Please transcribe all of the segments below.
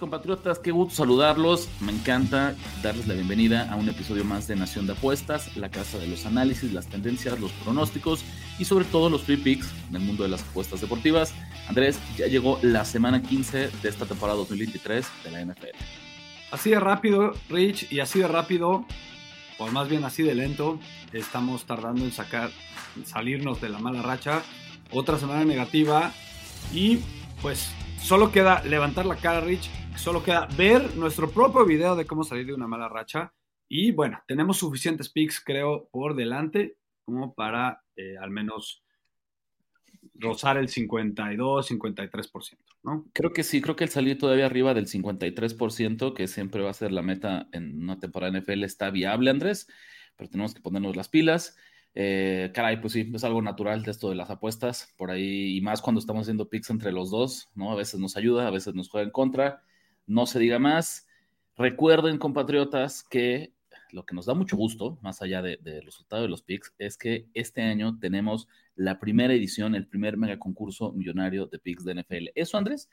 Compatriotas, qué gusto saludarlos. Me encanta darles la bienvenida a un episodio más de Nación de Apuestas, la casa de los análisis, las tendencias, los pronósticos y sobre todo los free picks en el mundo de las apuestas deportivas. Andrés, ya llegó la semana 15 de esta temporada 2023 de la NFL. Así de rápido, Rich, y así de rápido, o más bien así de lento, estamos tardando en sacar, salirnos de la mala racha. Otra semana negativa y pues Solo queda levantar la cara, Rich. Solo queda ver nuestro propio video de cómo salir de una mala racha. Y bueno, tenemos suficientes picks, creo, por delante como para eh, al menos rozar el 52, 53%, ¿no? Creo que sí, creo que el salir todavía arriba del 53%, que siempre va a ser la meta en una temporada NFL, está viable, Andrés, pero tenemos que ponernos las pilas. Eh, caray, pues sí, es algo natural de esto de las apuestas, por ahí, y más cuando estamos haciendo picks entre los dos, ¿no? A veces nos ayuda, a veces nos juega en contra, no se diga más. Recuerden, compatriotas, que lo que nos da mucho gusto, más allá del de resultado de los picks, es que este año tenemos la primera edición, el primer mega concurso millonario de picks de NFL. Eso, Andrés,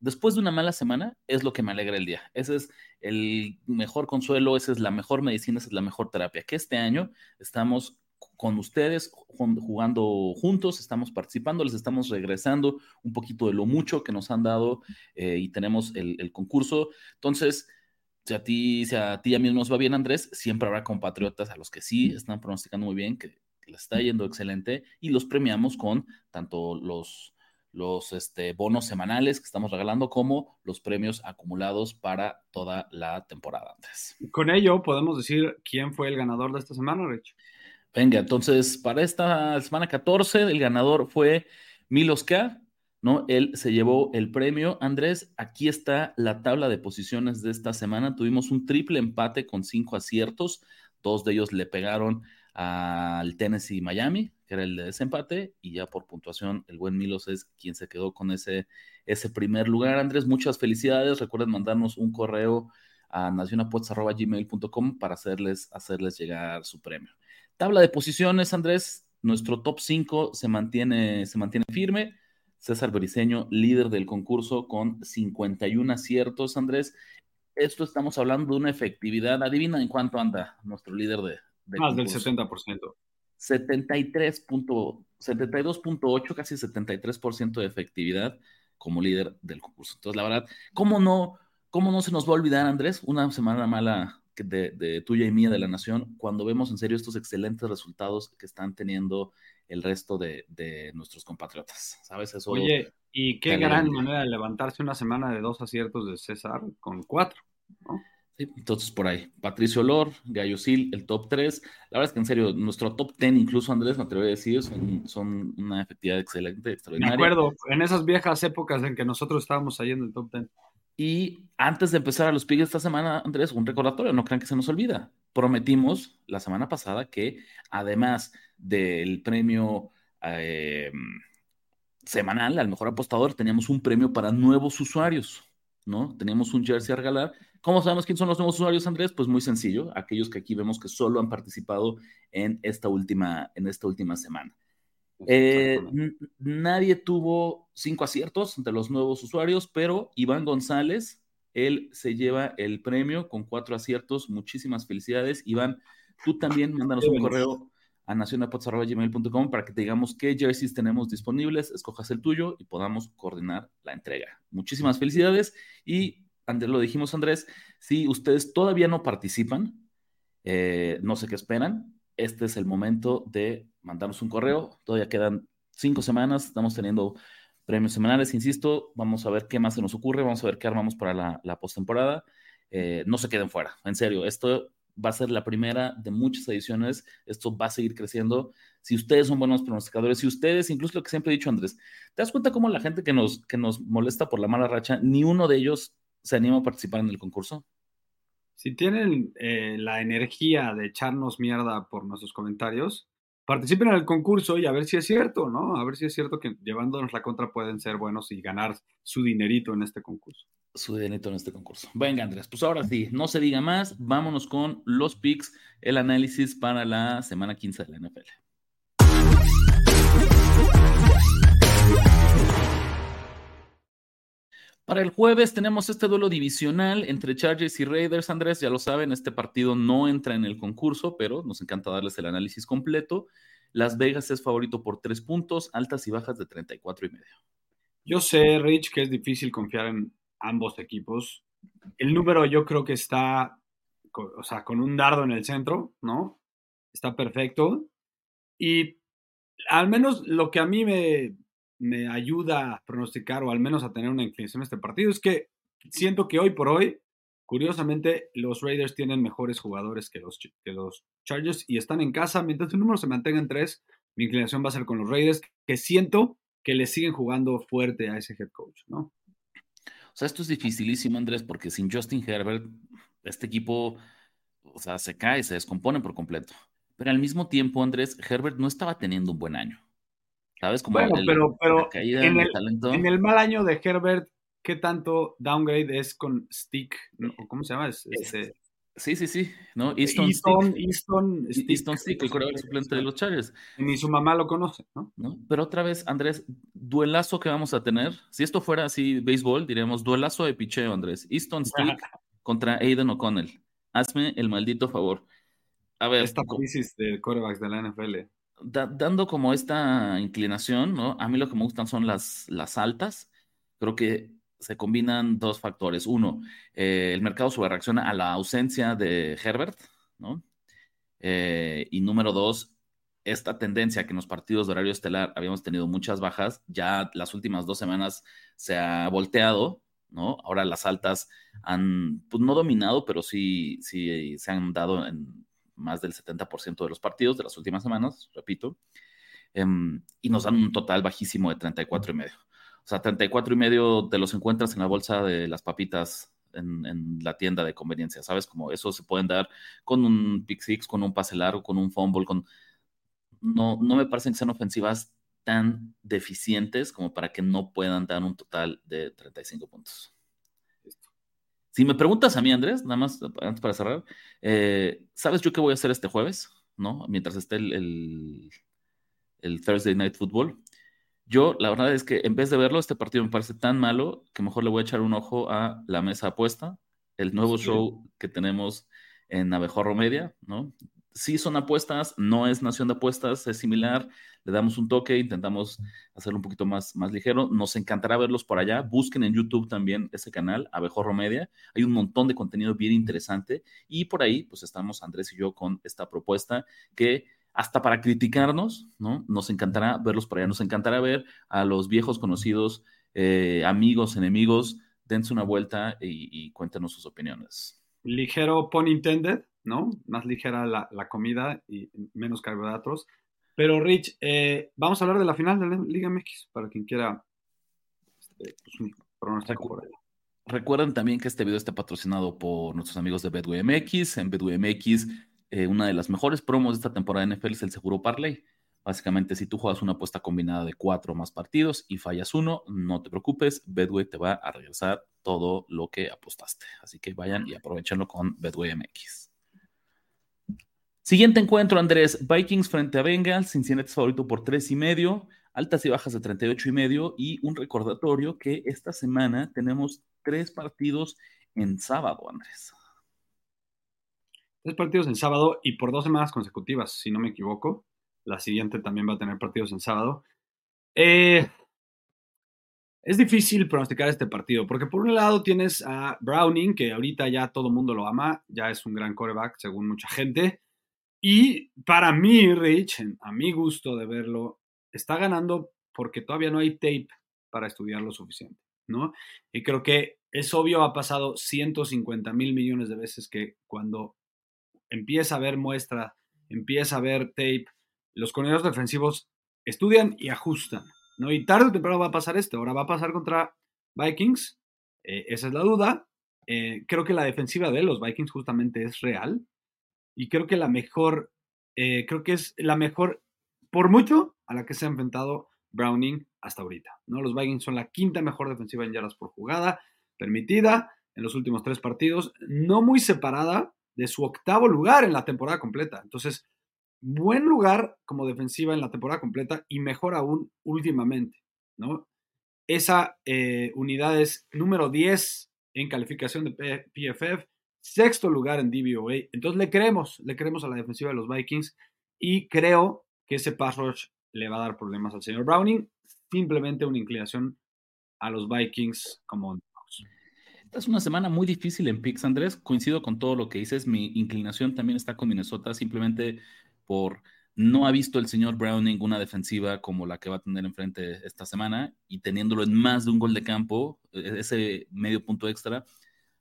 después de una mala semana, es lo que me alegra el día. Ese es el mejor consuelo, esa es la mejor medicina, esa es la mejor terapia. Que este año estamos con ustedes, jugando juntos, estamos participando, les estamos regresando un poquito de lo mucho que nos han dado eh, y tenemos el, concurso. Entonces, si a ti, si a ti a mí nos va bien, Andrés, siempre habrá compatriotas a los que sí están pronosticando muy bien, que les está yendo excelente y los premiamos con tanto los, los este, bonos semanales que estamos regalando como los premios acumulados para toda la temporada, Andrés. Con ello podemos decir quién fue el ganador de esta semana, Rich. Venga, entonces para esta semana 14 el ganador fue Milos K, ¿no? Él se llevó el premio. Andrés, aquí está la tabla de posiciones de esta semana. Tuvimos un triple empate con cinco aciertos. Dos de ellos le pegaron al Tennessee Miami, que era el de desempate, y ya por puntuación el buen Milos es quien se quedó con ese, ese primer lugar. Andrés, muchas felicidades. Recuerden mandarnos un correo a nacionapuestas.gmail.com para hacerles, hacerles llegar su premio. Tabla de posiciones, Andrés, nuestro top 5 se mantiene, se mantiene firme. César Briceño, líder del concurso con 51 aciertos, Andrés. Esto estamos hablando de una efectividad. Adivina en cuánto anda nuestro líder de. Más del 70%. 72.8, casi 73% de efectividad como líder del concurso. Entonces, la verdad, ¿cómo no, ¿cómo no se nos va a olvidar, Andrés? Una semana mala de, tuya y mía de la nación cuando vemos en serio estos excelentes resultados que están teniendo el resto de, nuestros compatriotas. ¿Sabes? Eso Oye, y qué gran manera de levantarse una semana de dos aciertos de César con cuatro, entonces por ahí, Patricio Lor, Gallo Sil, el top 3. La verdad es que en serio, nuestro top 10, incluso Andrés, me atrevo a decir, son, son una efectividad excelente, extraordinaria. Me acuerdo, en esas viejas épocas en que nosotros estábamos ahí en el top 10. Y antes de empezar a los picks esta semana, Andrés, un recordatorio, no crean que se nos olvida. Prometimos la semana pasada que además del premio eh, semanal al mejor apostador, teníamos un premio para nuevos usuarios, ¿no? Teníamos un jersey a regalar. ¿Cómo sabemos quiénes son los nuevos usuarios, Andrés? Pues muy sencillo, aquellos que aquí vemos que solo han participado en esta última, en esta última semana. Eh, nadie tuvo cinco aciertos entre los nuevos usuarios, pero Iván González, él se lleva el premio con cuatro aciertos. Muchísimas felicidades. Iván, tú también mándanos un correo a nacionapots.gmail.com para que te digamos qué jerseys tenemos disponibles, escojas el tuyo y podamos coordinar la entrega. Muchísimas felicidades y antes lo dijimos Andrés, si ustedes todavía no participan, eh, no sé qué esperan, este es el momento de mandarnos un correo. Todavía quedan cinco semanas, estamos teniendo premios semanales, insisto, vamos a ver qué más se nos ocurre, vamos a ver qué armamos para la, la postemporada. Eh, no se queden fuera, en serio, esto va a ser la primera de muchas ediciones. Esto va a seguir creciendo. Si ustedes son buenos pronosticadores, si ustedes, incluso lo que siempre he dicho, Andrés, ¿te das cuenta cómo la gente que nos, que nos molesta por la mala racha, ni uno de ellos se anima a participar en el concurso? Si tienen eh, la energía de echarnos mierda por nuestros comentarios, participen en el concurso y a ver si es cierto, ¿no? A ver si es cierto que llevándonos la contra pueden ser buenos y ganar su dinerito en este concurso. Su dinerito en este concurso. Venga, Andrés, pues ahora sí, no se diga más, vámonos con los picks, el análisis para la semana 15 de la NFL. Para el jueves tenemos este duelo divisional entre Chargers y Raiders. Andrés, ya lo saben, este partido no entra en el concurso, pero nos encanta darles el análisis completo. Las Vegas es favorito por tres puntos, altas y bajas de 34 y medio. Yo sé, Rich, que es difícil confiar en ambos equipos. El número yo creo que está, o sea, con un dardo en el centro, ¿no? Está perfecto. Y al menos lo que a mí me, me ayuda a pronosticar o al menos a tener una inclinación a este partido es que siento que hoy por hoy, curiosamente, los Raiders tienen mejores jugadores que los, que los Chargers y están en casa. Mientras el número se mantenga en tres, mi inclinación va a ser con los Raiders, que siento que le siguen jugando fuerte a ese head coach, ¿no? O sea, esto es dificilísimo, Andrés, porque sin Justin Herbert, este equipo, o sea, se cae, se descompone por completo. Pero al mismo tiempo, Andrés, Herbert no estaba teniendo un buen año. ¿Sabes? Como bueno, pero, pero en, el, en, el, mal año de Herbert, ¿qué tanto downgrade es con Stick? ¿Cómo se llama? Este... Sí, sí, sí, ¿no? Easton, Easton, Easton, Stick, Easton Stick, el corredor suplente de los Chargers. Ni su mamá lo conoce, ¿no? ¿no? Pero otra vez, Andrés, duelazo que vamos a tener. Si esto fuera así béisbol, diríamos duelazo de picheo, Andrés. Easton Stick contra Aiden O'Connell. Hazme el maldito favor. A ver. Esta crisis de corebacks de la NFL dando como esta inclinación, ¿no? A mí lo que me gustan son las, las altas. Creo que se combinan dos factores. Uno, eh, el mercado reacciona a la ausencia de Herbert, ¿no? Eh, y número dos, esta tendencia que en los partidos de horario estelar habíamos tenido muchas bajas, ya las últimas dos semanas se ha volteado, ¿no? Ahora las altas han, pues no dominado, pero sí, sí se han dado en más del 70% de los partidos de las últimas semanas, repito, em, y nos dan un total bajísimo de 34 y medio. O sea, 34 y medio te los encuentras en la bolsa de las papitas en, la tienda de conveniencia, ¿sabes? Como eso se pueden dar con un pick six, con un pase largo, con un fumble, con... No, no me parecen que sean ofensivas tan deficientes como para que no puedan dar un total de 35 puntos. Si me preguntas a mí, Andrés, nada más antes para cerrar, eh, ¿sabes yo qué voy a hacer este jueves? ¿No? Mientras esté el, el, Thursday Night Football. Yo, la verdad es que en vez de verlo, este partido me parece tan malo que mejor le voy a echar un ojo a la mesa apuesta, el nuevo show que tenemos en Abejorro Media, ¿no? Sí son apuestas, no es nación de apuestas, es similar, le damos un toque, intentamos hacerlo un poquito más, más ligero. Nos encantará verlos por allá. Busquen en YouTube también ese canal, Abejorro Media. Hay un montón de contenido bien interesante y por ahí pues estamos Andrés y yo con esta propuesta que hasta para criticarnos, ¿no? Nos encantará verlos por allá, nos encantará ver a los viejos conocidos, eh, amigos, enemigos, dense una vuelta y, cuéntenos sus opiniones. Ligero, pun intended, ¿no? Más ligera la, la comida y menos carbohidratos. Pero Rich, eh, vamos a hablar de la final de la Liga MX para quien quiera pues, por Recuerden también que este video está patrocinado por nuestros amigos de Bedway MX. En Bedway MX, eh, una de las mejores promos de esta temporada de NFL es el seguro Parley. Básicamente, si tú juegas una apuesta combinada de cuatro más partidos y fallas uno, no te preocupes, Bedway te va a regresar todo lo que apostaste. Así que vayan y aprovechenlo con Bedway MX. Siguiente encuentro, Andrés. Vikings frente a Bengals. Cincinnati es favorito por tres y medio. Altas y bajas de 38 y medio. Y un recordatorio que esta semana tenemos tres partidos en sábado, Andrés. Tres partidos en sábado y por dos semanas consecutivas, si no me equivoco. La siguiente también va a tener partidos en sábado. Eh, es difícil pronosticar este partido, porque por un lado tienes a Browning, que ahorita ya todo el mundo lo ama, ya es un gran quarterback según mucha gente. Y para mí, Rich, a mi gusto de verlo, está ganando porque todavía no hay tape para estudiar lo suficiente, ¿no? Y creo que es obvio, ha pasado 150 mil millones de veces que cuando empieza a ver muestra, empieza a ver tape, los coordinadores defensivos estudian y ajustan, ¿no? Y tarde o temprano va a pasar esto. Ahora va a pasar contra Vikings, eh, esa es la duda. Eh, creo que la defensiva de los Vikings justamente es real y creo que la mejor, eh, creo que es la mejor, por mucho, a la que se ha enfrentado Browning hasta ahorita, ¿no? Los Vikings son la quinta mejor defensiva en yardas por jugada permitida en los últimos tres partidos, no muy separada de su octavo lugar en la temporada completa. Entonces, buen lugar como defensiva en la temporada completa y mejor aún últimamente, ¿no? Esa eh, unidad es número 10 en calificación de PFF, sexto lugar en DVOA. Entonces le creemos, le creemos a la defensiva de los Vikings y creo que ese pass rush le va a dar problemas al señor Browning. Simplemente una inclinación a los Vikings como esta es una semana muy difícil en picks, Andrés. Coincido con todo lo que dices. Mi inclinación también está con Minnesota, simplemente por no ha visto el señor Browning una defensiva como la que va a tener enfrente esta semana y teniéndolo en más de un gol de campo, e-, ese medio punto extra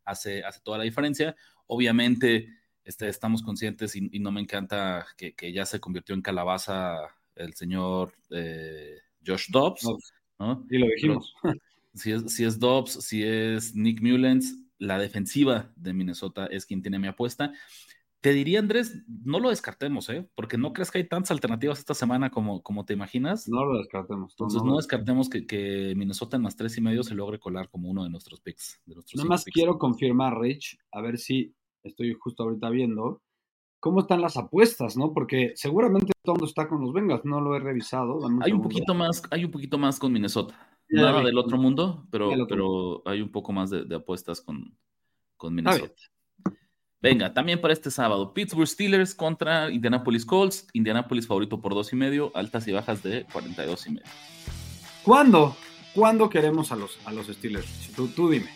hace, hace toda la diferencia. Obviamente este, estamos conscientes y, no me encanta que, ya se convirtió en calabaza el señor eh, Josh Dobbs. Y lo dijimos. si es, si es Dobbs, si es Nick Mullens, la defensiva de Minnesota es quien tiene mi apuesta. Te diría, Andrés, no lo descartemos, ¿eh? Porque no crees que hay tantas alternativas esta semana como, como te imaginas. No lo descartemos. Entonces, no, descartemos que, Minnesota en más tres y medio se logre colar como uno de nuestros picks. De nuestros Nada más quiero confirmar, Rich, a ver si estoy justo ahorita viendo cómo están las apuestas, ¿no? Porque seguramente todo el mundo está con los Bengals, no lo he revisado. hay un poquito más, hay un poquito más con Minnesota. Nada del otro mundo, pero, pero hay un poco más de, apuestas con, con Minnesota. Venga, también para este sábado, Pittsburgh Steelers contra Indianapolis Colts. Indianapolis favorito por dos y medio, altas y bajas de 42 y medio. ¿Cuándo? ¿Cuándo queremos a los, a los Steelers? Tú, tú dime.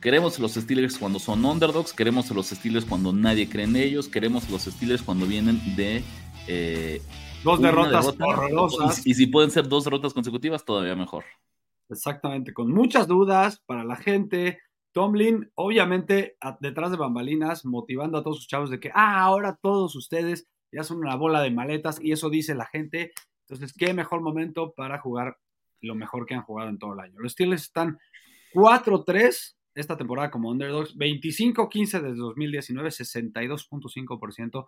Queremos a los Steelers cuando son underdogs, queremos a los Steelers cuando nadie cree en ellos, queremos a los Steelers cuando vienen de eh, Dos derrotas horrorosas. Y, y, si pueden ser dos derrotas consecutivas, todavía mejor. Exactamente, con muchas dudas para la gente. Tomlin, obviamente, detrás de bambalinas, motivando a todos sus chavos de que, ah, ahora todos ustedes ya son una bola de maletas y eso dice la gente. Entonces, qué mejor momento para jugar lo mejor que han jugado en todo el año. Los Steelers están 4-3 esta temporada como underdogs, 25-15 desde 2019, 62.5%.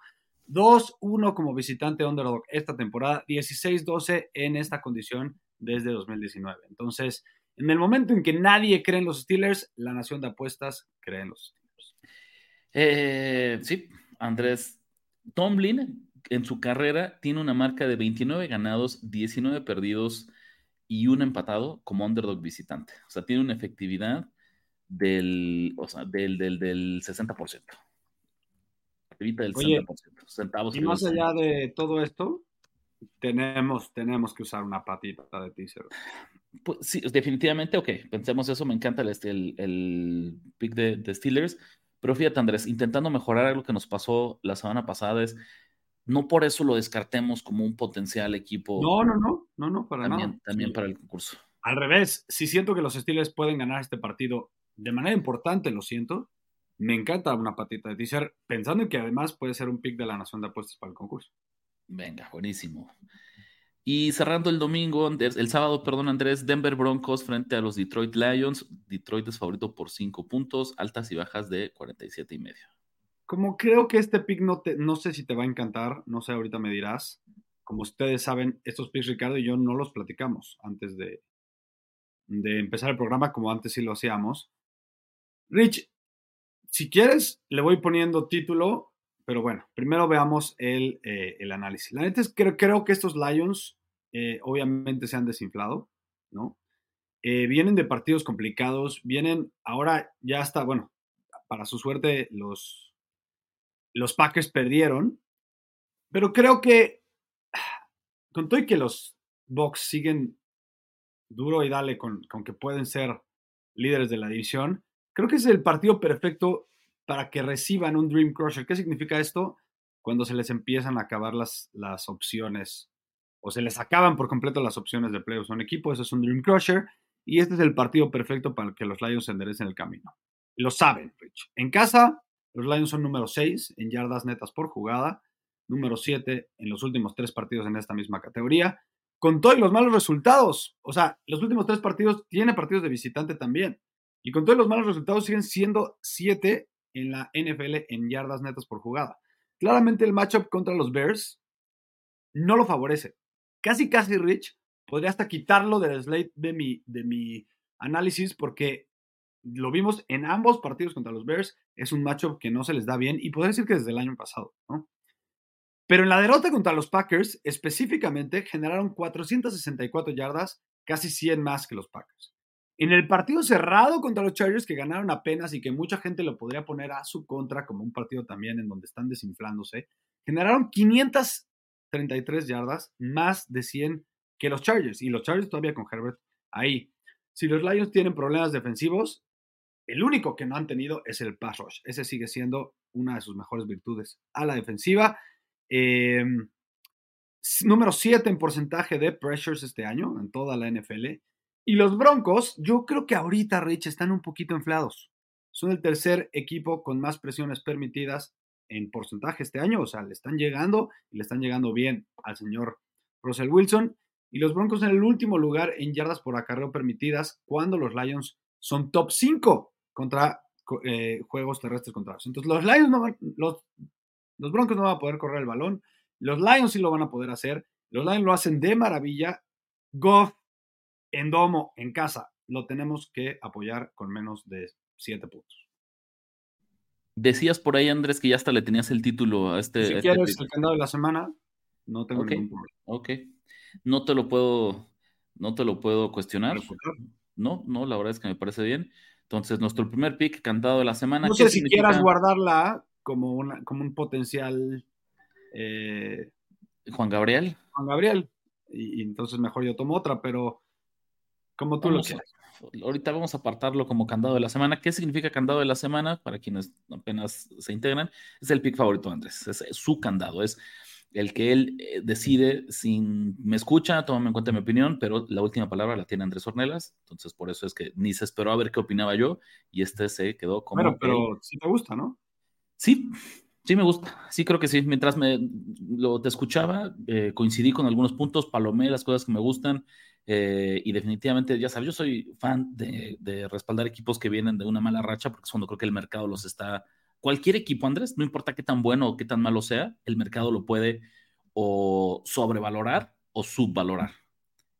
2-1 como visitante underdog esta temporada, 16-12 en esta condición desde 2019. Entonces, en el momento en que nadie cree en los Steelers, la nación de apuestas cree en los Steelers. Eh, sí, Andrés Tomlin en su carrera tiene una marca de 29 ganados, 19 perdidos y un empatado como underdog visitante. O sea, tiene una efectividad del, o sea, del, del, del 60% del centavos. Y más allá de todo esto, tenemos, tenemos que usar una patita de teaser. Pues sí, definitivamente, ok, pensemos eso, me encanta el, este, el, pick de, Steelers, pero fíjate Andrés, intentando mejorar algo que nos pasó la semana pasada es, no por eso lo descartemos como un potencial equipo. No, no, no, no, no, para también, nada. También para el concurso. Al revés, si siento que los Steelers pueden ganar este partido de manera importante, lo siento, me encanta una patita de teaser, pensando en que además puede ser un pick de la nación de apuestas para el concurso. Venga, buenísimo. Y cerrando el domingo, el sábado, perdón, Andrés, Denver Broncos frente a los Detroit Lions. Detroit es favorito por 5 puntos, altas y bajas de 47 y medio. Como creo que este pick no, te, no sé si te va a encantar, no sé, ahorita me dirás. Como ustedes saben, estos picks, Ricardo y yo no los platicamos antes de, de empezar el programa, como antes sí lo hacíamos. Rich, si quieres, le voy poniendo título, pero bueno, primero veamos el, eh, análisis. La neta es que creo, que estos Lions eh, obviamente se han desinflado, ¿no? Eh, vienen de partidos complicados, vienen, ahora ya está, bueno, para su suerte los, los Packers perdieron, pero creo que con todo y que los Bucks siguen duro y dale con, con que pueden ser líderes de la división, Creo que es el partido perfecto para que reciban un Dream Crusher. ¿Qué significa esto? Cuando se les empiezan a acabar las, opciones o se les acaban por completo las opciones de playoffs a un equipo. Eso es un Dream Crusher. Y este es el partido perfecto para que los Lions se enderecen el camino. Lo saben, Rich. En casa, Los Lions son número 6 en yardas netas por jugada, número 7 en los últimos tres partidos en esta misma categoría, con todos los malos resultados. O sea, los últimos tres partidos tiene partidos de visitante también. Y con todos los malos resultados siguen siendo 7 en la NFL en yardas netas por jugada. Claramente el matchup contra los Bears no lo favorece. Casi, casi Rich podría hasta quitarlo del slate de mi, de mi análisis porque lo vimos en ambos partidos contra los Bears. Es un matchup que no se les da bien y podría decir que desde el año pasado. Pero en la derrota contra los Packers, específicamente, generaron 464 yardas, casi 100 más que los Packers. En el partido cerrado contra los Chargers, que ganaron apenas y que mucha gente lo podría poner a su contra como un partido también en donde están desinflándose, generaron 533 yardas, más de 100 que los Chargers. Y los Chargers todavía con Herbert ahí. Si los Lions tienen problemas defensivos, el único que no han tenido es el pass rush. Ese sigue siendo una de sus mejores virtudes a la defensiva. Em, número 7 en porcentaje de pressures este año en toda la NFL. Y los Broncos, yo creo que ahorita, Rich, están un poquito inflados. Son el tercer equipo con más presiones permitidas en porcentaje este año. O sea, le están llegando y le están llegando bien al señor Russell Wilson. Y los Broncos en el último lugar en yardas por acarreo permitidas cuando los Lions son top 5 contra eh, juegos terrestres contrarios. Entonces, los Lions no van, los, los Broncos no van a poder correr el balón. Los Lions sí lo van a poder hacer. Los Lions lo hacen de maravilla. Goff en domo, en casa, lo tenemos que apoyar con menos de 7 puntos. Decías por ahí, Andrés, que ya hasta le tenías el título a este. Si este quieres el candado de la semana, no tengo ningún problema. Ok. No te lo puedo, no te lo puedo cuestionar. No, no, la verdad es que me parece bien. Entonces, nuestro primer pick, cantado de la semana. No sé si quieras guardarla como, una, como un potencial. Eh, Juan Gabriel. Juan Gabriel. Y, y, entonces mejor yo tomo otra, pero como tú vamos lo quieras. Ahorita vamos a apartarlo como candado de la semana. ¿Qué significa candado de la semana? Para quienes apenas se integran, es el pick favorito de Andrés. Es, es su candado. Es el que él eh, decide sin me escucha, tómame en cuenta mi opinión, pero la última palabra la tiene Andrés Ornelas, entonces por eso es que ni se esperó a ver qué opinaba yo y este se quedó como... Bueno, pero sí te gusta, ¿no? Sí, sí me gusta, sí creo que sí. Mientras me lo te escuchaba, eh, coincidí con algunos puntos, palomé las cosas que me gustan eh, y definitivamente, ya sabes, yo soy fan de, de respaldar equipos que vienen de una mala racha porque es cuando creo que el mercado los está cualquier equipo, Andrés, no importa qué tan bueno o qué tan malo sea, el mercado lo puede o sobrevalorar o subvalorar.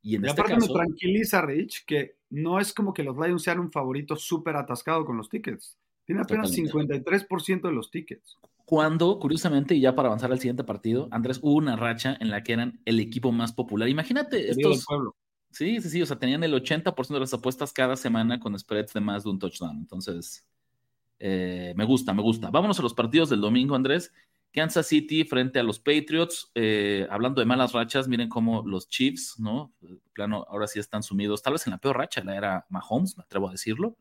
Y en y este aparte caso, me tranquiliza, Rich, que no es como que los Lions sean un favorito súper atascado con los tickets. Tiene apenas Totalmente. 53% de los tickets. cuando, curiosamente, y ya para avanzar al siguiente partido, Andrés, hubo una racha en la que eran el equipo más popular. Imagínate estos. pueblo. Sí, sí, sí, o sea, tenían el 80% de las apuestas cada semana con spreads de más de un touchdown. Entonces, eh, me gusta, me gusta. Vámonos a los partidos del domingo, Andrés. Kansas City frente a los Patriots. Eh, hablando de malas rachas, miren cómo los Chiefs, ¿no? Plano, ahora sí están sumidos, tal vez en la peor racha, la era Mahomes, me atrevo a decirlo.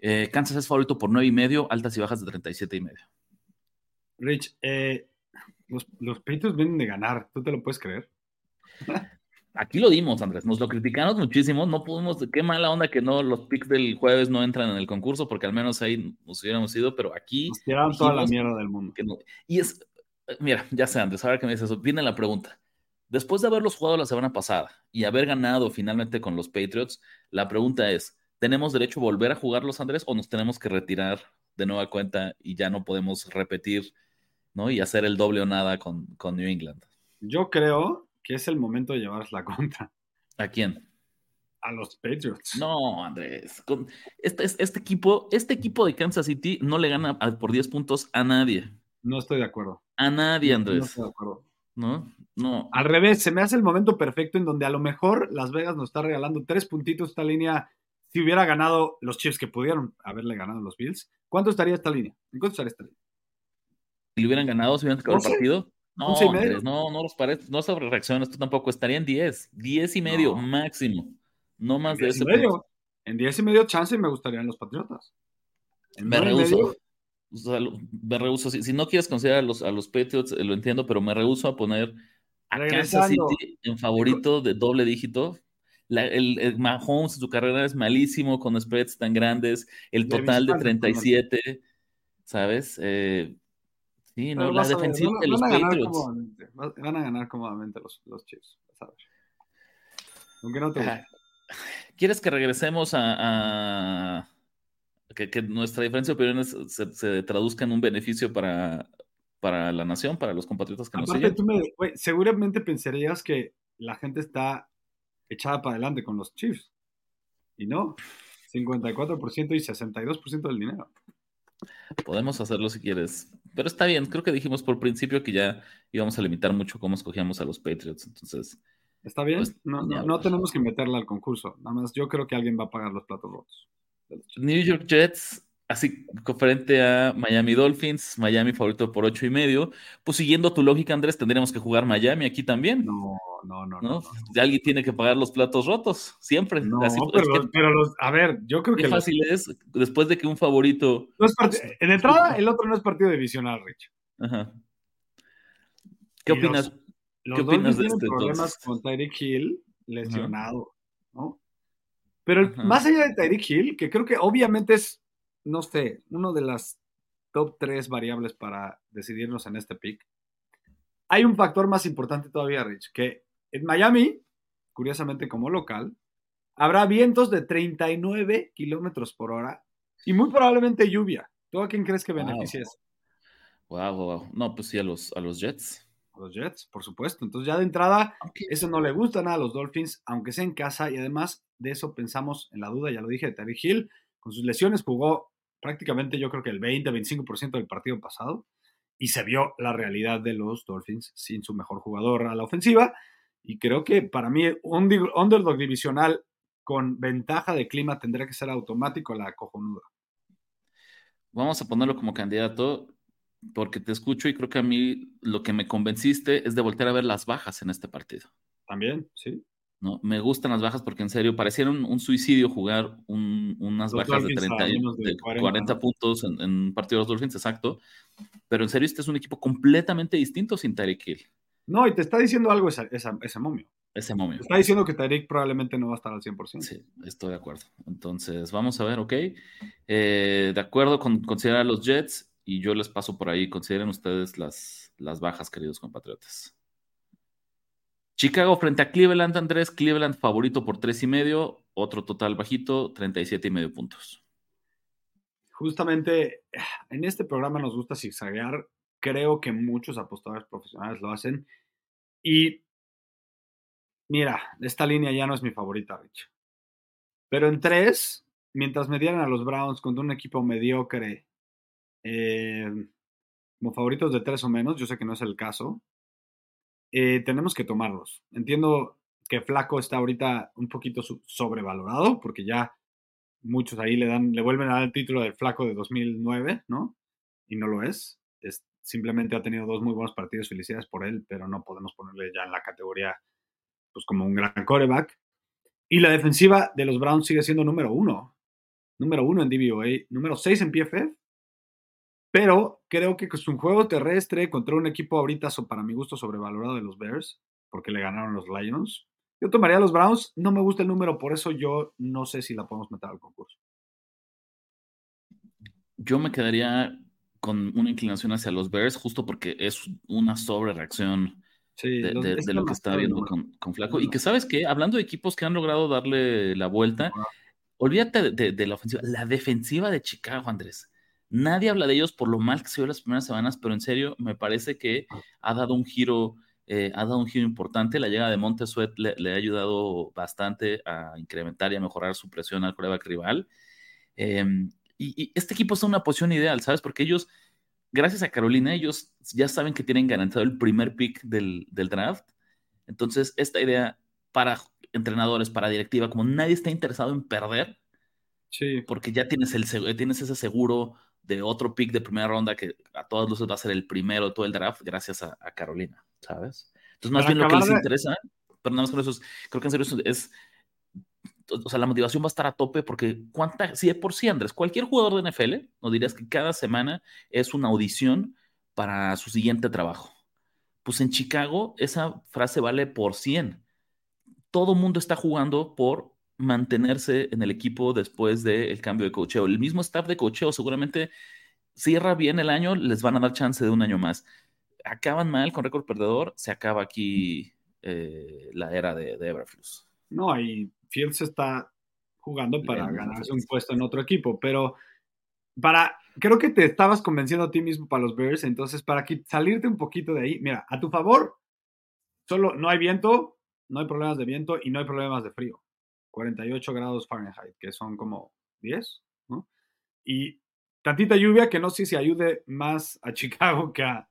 Eh, Kansas es favorito por 9 y medio, altas y bajas de 37 y medio. Rich, los, los Patriots vienen de ganar, ¿tú te lo puedes creer? Aquí lo dimos, Andrés. Nos lo criticamos muchísimo. No pudimos, qué mala onda que no los picks del jueves no entran en el concurso, porque al menos ahí nos hubiéramos ido, pero aquí. Nos tiraron toda la mierda del mundo. no. Y es, mira, ya sé, Andrés, ahora que me dices eso, viene la pregunta. Después de haberlos jugado la semana pasada y haber ganado finalmente con los Patriots, la pregunta es: ¿tenemos derecho a volver a jugarlos, Andrés, o nos tenemos que retirar de nueva cuenta y ya no podemos repetir, ¿no? Y hacer el doble o nada con, con New England. Yo creo que es el momento de llevarles la contra ¿A quién? a los Patriots. No, Andrés. Con este, este, equipo, este equipo de Kansas City no le gana a- por 10 puntos a nadie. No estoy de acuerdo. A nadie, No Andrés. estoy de acuerdo. ¿No? No. Al revés, se me hace el momento perfecto en donde a lo mejor Las Vegas nos está regalando tres puntitos esta línea. Si hubiera ganado los Chiefs que pudieron haberle ganado a los Bills, ¿cuánto estaría esta línea? ¿En cuánto estaría esta línea? Si le hubieran ganado, si hubieran acabado el ¿Once? partido. No, no, no los pares, no sobre reacciones, tú tampoco. Estaría en 10, 10 y medio No. máximo. No más de 10 ese medio. En 10 y medio chance me gustarían los Patriotas. En Me rehuso. O sea, me rehuso. Si, si no quieres considerar a los, a los Patriots, eh, lo entiendo, pero me rehuso a poner a Kansas. City en favorito de doble dígito. La- el, el Mahomes en su carrera es malísimo con spreads tan grandes. El total de visitante, 37. ¿sabes? Eh, sí, no, la defensiva de los Patriots. van a ganar cómodamente los, los Chiefs, Aunque no te ¿Quieres que regresemos a, que, nuestra diferencia de opiniones se, traduzca en un beneficio para, para la nación, para los compatriotas que nos siguen? Tú me, seguramente pensarías que la gente está echada para adelante con los Chiefs. Y no, 54% y 62% del dinero. Podemos hacerlo si quieres. Pero está bien, creo que dijimos por principio que ya íbamos a limitar mucho cómo escogíamos a los Patriots. Entonces, ¿Está bien? Pues, no, no, tenemos que meterla al concurso. Nada más yo creo que alguien va a pagar los platos rotos. New York Jets, así frente a Miami Dolphins, Miami favorito por ocho y medio. Pues siguiendo tu lógica, Andrés, tendríamos que jugar Miami aquí también. No, no, no. no, Alguien tiene que pagar los platos rotos, siempre. No, pero, los, a ver, yo creo que. fácil es, después de que un favorito. en entrada, el otro no es partido divisional, Rich. Ajá. ¿Qué opinas? Los ¿Qué opinas de este, problemas con Tyreek Hill lesionado, ¿no? Pero más allá de Tyreek Hill, que creo que obviamente es, no sé, uno de las top tres variables para decidirnos en este pick, hay un factor más importante todavía, Rich, que en Miami, curiosamente como local, habrá vientos de 39 kilómetros por hora y muy probablemente lluvia. ¿Tú a quién crees que beneficia eso? Wow, wow, No, pues sí, a los, a los Jets los Jets, por supuesto. Entonces ya de entrada, eso no le gusta nada a los Dolphins, aunque sea en casa, y además de eso pensamos en la duda, ya lo dije, de Terry Hill, con sus lesiones jugó prácticamente yo creo que el 20-25% del partido pasado, y se vio la realidad de los Dolphins sin su mejor jugador a la ofensiva, y creo que para mí un underdog divisional con ventaja de clima tendría que ser automático la cojonuda. Vamos a ponerlo como candidato porque te escucho y creo que a mí lo que me convenciste es de volver a ver las bajas en este partido. También, sí. ¿no? Me gustan las bajas porque en serio parecieron un, suicidio jugar unas bajas de, 30, de 40, puntos en, un partido de los Dolphins, exacto. Pero en serio, este es un equipo completamente distinto sin Tyreek Hill. No, y te está diciendo algo ese, ese momio. Ese momio. Te está diciendo que Tyreek probablemente no va a estar al 100%. Sí, estoy de acuerdo. Entonces, vamos a ver, ok. Eh, de acuerdo con considerar a los Jets, y yo les paso por ahí. Consideren ustedes las, las bajas, queridos compatriotas. Chicago frente a Cleveland, Andrés. Cleveland favorito por tres y medio. Otro total bajito, 37 y medio puntos. Justamente en este programa nos gusta zigzaguear. Creo que muchos apostadores profesionales lo hacen. Y mira, esta línea ya no es mi favorita, Rich. Pero en tres, mientras me dieran a los Browns con un equipo mediocre eh, como favoritos de tres o menos, yo sé que no es el caso, eh, tenemos que tomarlos. Entiendo que Flaco está ahorita un poquito sobrevalorado, porque ya muchos ahí le dan, le vuelven a dar el título de Flaco de 2009, ¿no? Y no lo es. es simplemente ha tenido dos muy buenos partidos, felicidades por él, pero no podemos ponerle ya en la categoría, pues como un gran coreback. Y la defensiva de los Browns sigue siendo número uno. Número uno en DVOA, número seis en PFF pero creo que es un juego terrestre contra un equipo ahorita, para mi gusto, sobrevalorado de los Bears, porque le ganaron los Lions. Yo tomaría los Browns, no me gusta el número, por eso yo no sé si la podemos meter al concurso. Yo me quedaría con una inclinación hacia los Bears, justo porque es una sobre reacción de, lo que está viendo con, Flaco. Y que sabes que, hablando de equipos que han logrado darle la vuelta, olvídate de la ofensiva, la defensiva de Chicago, Andrés Nadie habla de ellos por lo mal que se vio las primeras semanas, pero en serio me parece que ha dado un giro, eh, ha dado un giro importante. La llegada de Montesuet le, le, ha ayudado bastante a incrementar y a mejorar su presión al coreback rival. Em, y, este equipo está en una posición ideal, ¿sabes? Porque ellos, gracias a Carolina, ellos ya saben que tienen garantizado el primer pick del, del draft. Entonces, esta idea para entrenadores, para directiva, como nadie está interesado en perder, Sí. Porque ya tienes, el, tienes ese seguro de otro pick de primera ronda que a todas luces va a ser el primero de todo el draft gracias a, Carolina, ¿sabes? Entonces, más bien lo que les interesa, pero nada más con eso, creo que en serio es, o sea, la motivación va a estar a tope porque cuánta, si es por sí, Andrés, cualquier jugador de NFL, nos dirías que cada semana es una audición para su siguiente trabajo. Pues en Chicago esa frase vale por 100. Todo mundo está jugando por mantenerse en el equipo después del cambio de cocheo. El mismo staff de cocheo seguramente cierra bien el año, les van a dar chance de un año más. Acaban mal con récord perdedor, se acaba aquí eh, la era de, de Everflux. No, y Fields está jugando para ganarse un puesto en otro equipo, pero para, creo que te estabas convenciendo a ti mismo para los Bears, entonces para salirte un poquito de ahí, mira, a tu favor, solo no hay viento, no hay problemas de viento y no hay problemas de frío. 48 grados Fahrenheit, que son como 10, ¿no? Y tantita lluvia que no sé si ayude más a Chicago que a,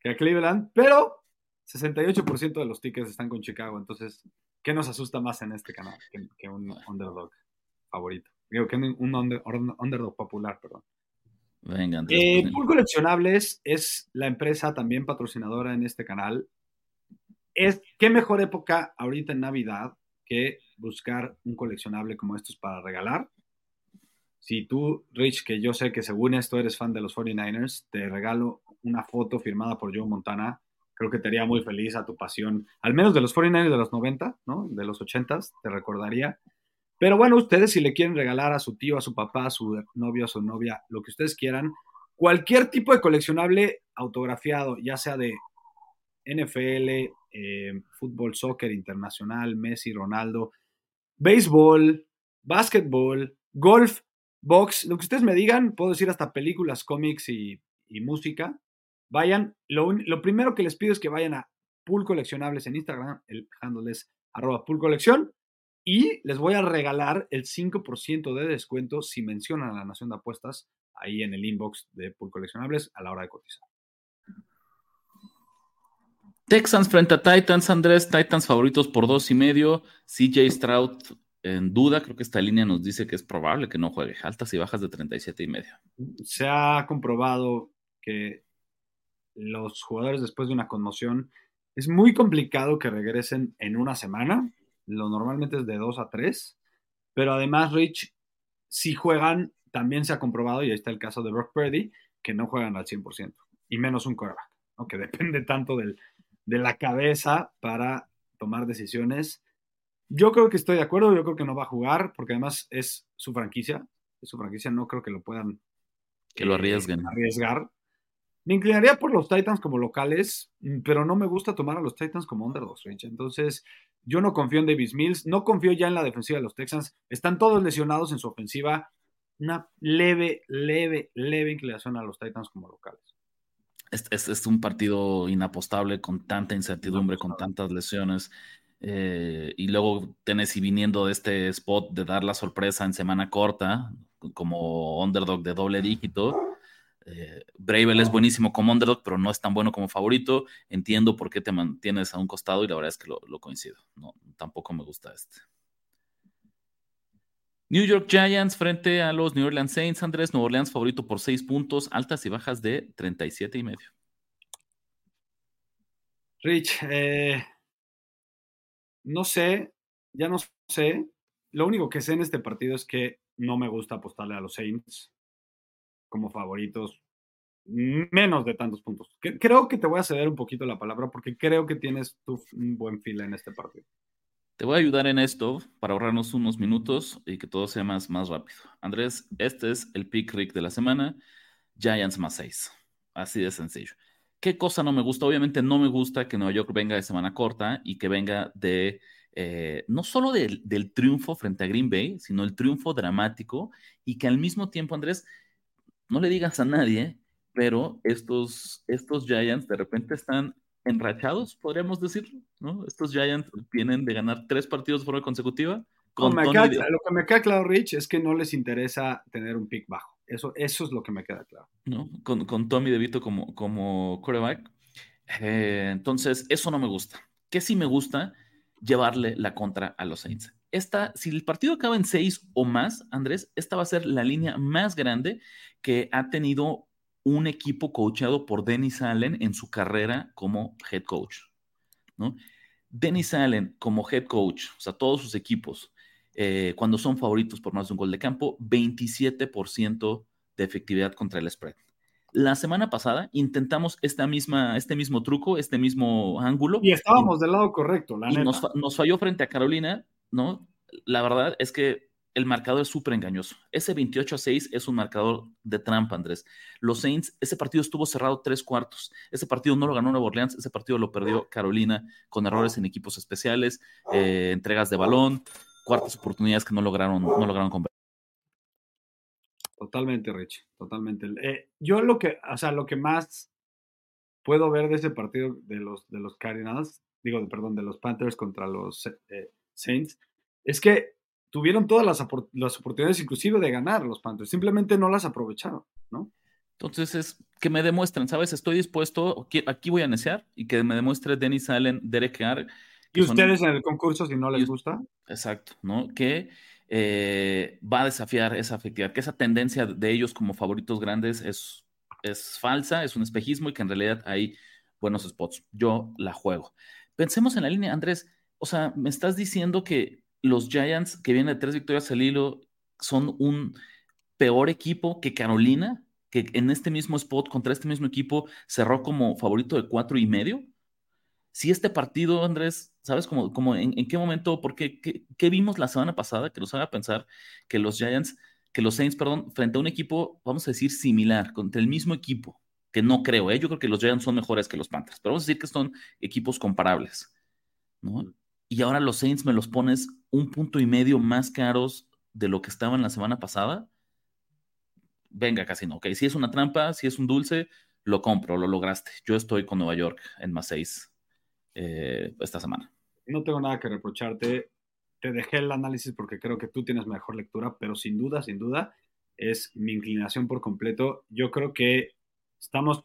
que a Cleveland, pero 68% de los tickets están con Chicago, entonces, ¿qué nos asusta más en este canal que, un underdog favorito? Digo, que un underdog popular, perdón. Venga, eh, Pool Coleccionables es la empresa también patrocinadora en este canal. Es, ¿Qué mejor época ahorita en Navidad que buscar un coleccionable como estos para regalar? Si tú, Rich, que yo sé que según esto eres fan de los 49ers, te regalo una foto firmada por Joe Montana. Creo que te haría muy feliz a tu pasión, al menos de los 49ers de los 90, ¿no? De los 80, te recordaría. Pero bueno, ustedes si le quieren regalar a su tío, a su papá, a su novio, a su novia, lo que ustedes quieran, cualquier tipo de coleccionable autografiado, ya sea de NFL, eh, fútbol, soccer internacional, Messi, Ronaldo, béisbol, básquetbol, golf, box, lo que ustedes me digan, puedo decir hasta películas, cómics y, música. Vayan, lo, lo, primero que les pido es que vayan a Pool Coleccionables en Instagram, el handle es arroba Pool Colección, y les voy a regalar el 5% de descuento si mencionan a la Nación de Apuestas ahí en el inbox de Pool Coleccionables a la hora de cotizar. Texans frente a Titans, Andrés, Titans favoritos por dos y medio, CJ Stroud en duda, creo que esta línea nos dice que es probable que no juegue, altas y bajas de 37 y medio. Se ha comprobado que los jugadores después de una conmoción es muy complicado que regresen en una semana lo normalmente es de 2 a 3, pero además, Rich, si juegan, también se ha comprobado, y ahí está el caso de Brock Purdy, que no juegan al 100%, y menos un quarterback, que depende tanto del, de la cabeza para tomar decisiones. Yo creo que estoy de acuerdo, yo creo que no va a jugar, porque además es su franquicia, es su franquicia, no creo que lo puedan que lo arriesguen. Eh, arriesgar. Me inclinaría por los Titans como locales, mm, pero no me gusta tomar a los Titans como underdogs, Rich. Entonces, yo no confío en Davis Mills, no confío ya en la defensiva de los Texans. Están todos lesionados en su ofensiva. Una leve, leve, leve inclinación a los Titans como locales. Es, es, un partido inapostable con tanta incertidumbre, con tantas lesiones. Eh, y luego Tennessee viniendo de este spot de dar la sorpresa en semana corta, como underdog de doble dígito eh, es buenísimo como underdog, pero no es tan bueno como favorito. Entiendo por qué te mantienes a un costado y la verdad es que lo, coincido. No, tampoco me gusta este. New York Giants frente a los New Orleans Saints. Andrés, Nuevo Orleans favorito por 6 puntos, altas y bajas de 37 y medio. Rich, eh, no sé, ya no sé. Lo único que sé en este partido es que no me gusta apostarle a los Saints como favoritos menos de tantos puntos. Creo que te voy a ceder un poquito la palabra porque creo que tienes tú un buen fila en este partido. Te voy a ayudar en esto para ahorrarnos unos minutos y que todo sea más, más rápido. Andrés, este es el pick Rick de la semana. Giants más 6. Así de sencillo. ¿Qué cosa no me gusta? Obviamente no me gusta que Nueva York venga de semana corta y que venga de, eh, no solo del triunfo frente a Green Bay, sino el triunfo dramático y que al mismo tiempo, Andrés, no le digas a nadie, pero estos, estos Giants de repente están enrachados, podríamos decir, ¿no? Estos Giants vienen de ganar tres partidos de forma consecutiva. Con Lo que me queda claro, Rich, es que no les interesa tener un pick bajo. Eso, eso es lo que me queda claro. ¿No? Con, con Tommy DeVito como, como quarterback. Eh, entonces, eso no me gusta. ¿Qué sí me gusta? Llevarle la contra a los Saints esta, si el partido acaba en seis o más, Andrés, esta va a ser la línea más grande que ha tenido un equipo coachado por Dennis Allen en su carrera como head coach. ¿no? Dennis Allen como head coach, o sea, todos sus equipos, eh, cuando son favoritos por más de un gol de campo, 27% de efectividad contra el spread. La semana pasada intentamos esta misma, este mismo truco, este mismo ángulo. Y estábamos del lado correcto, la y nos, nos, falló frente a Carolina, ¿no? La verdad es que el marcador es súper engañoso. Ese 28 a 6 es un marcador de trampa, Andrés. Los Saints, ese partido estuvo cerrado tres cuartos. Ese partido no lo ganó Nueva Orleans, ese partido lo perdió Carolina con errores en equipos especiales, eh, entregas de balón, cuartas oportunidades que no lograron, no lograron convertir. Totalmente, Rich, totalmente. Eh, yo lo que, o sea, lo que más puedo ver de ese partido de los, de los Cardinals, digo, perdón, de los Panthers contra los eh, Saints, es que tuvieron todas las, las, oportunidades inclusive de ganar los Panthers, simplemente no las aprovecharon, ¿no? Entonces es que me demuestren, ¿sabes? Estoy dispuesto, aquí voy a necear y que me demuestre Dennis Allen, Derek Carr. Y ustedes en el concurso, si no les gusta. Exacto, ¿no? Que eh, va a desafiar esa efectividad, que esa tendencia de ellos como favoritos grandes es, es falsa, es un espejismo y que en realidad hay buenos spots. Yo la juego. Pensemos en la línea, Andrés. O sea, me estás diciendo que los Giants, que vienen de tres victorias al hilo, son un peor equipo que Carolina, que en este mismo spot contra este mismo equipo cerró como favorito de cuatro y medio. Si este partido, Andrés, ¿sabes cómo, en, qué momento, por qué, qué, vimos la semana pasada que nos haga pensar que los Giants, que los Saints, perdón, frente a un equipo, vamos a decir, similar, contra el mismo equipo, que no creo, ¿eh? yo creo que los Giants son mejores que los Panthers, pero vamos a decir que son equipos comparables, ¿no? Y ahora los Saints me los pones un punto y medio más caros de lo que estaban la semana pasada, venga, casi no. Ok, si es una trampa, si es un dulce, lo compro, lo lograste. Yo estoy con Nueva York en más seis eh, esta semana. No tengo nada que reprocharte. Te dejé el análisis porque creo que tú tienes mejor lectura, pero sin duda, sin duda, es mi inclinación por completo. Yo creo que estamos,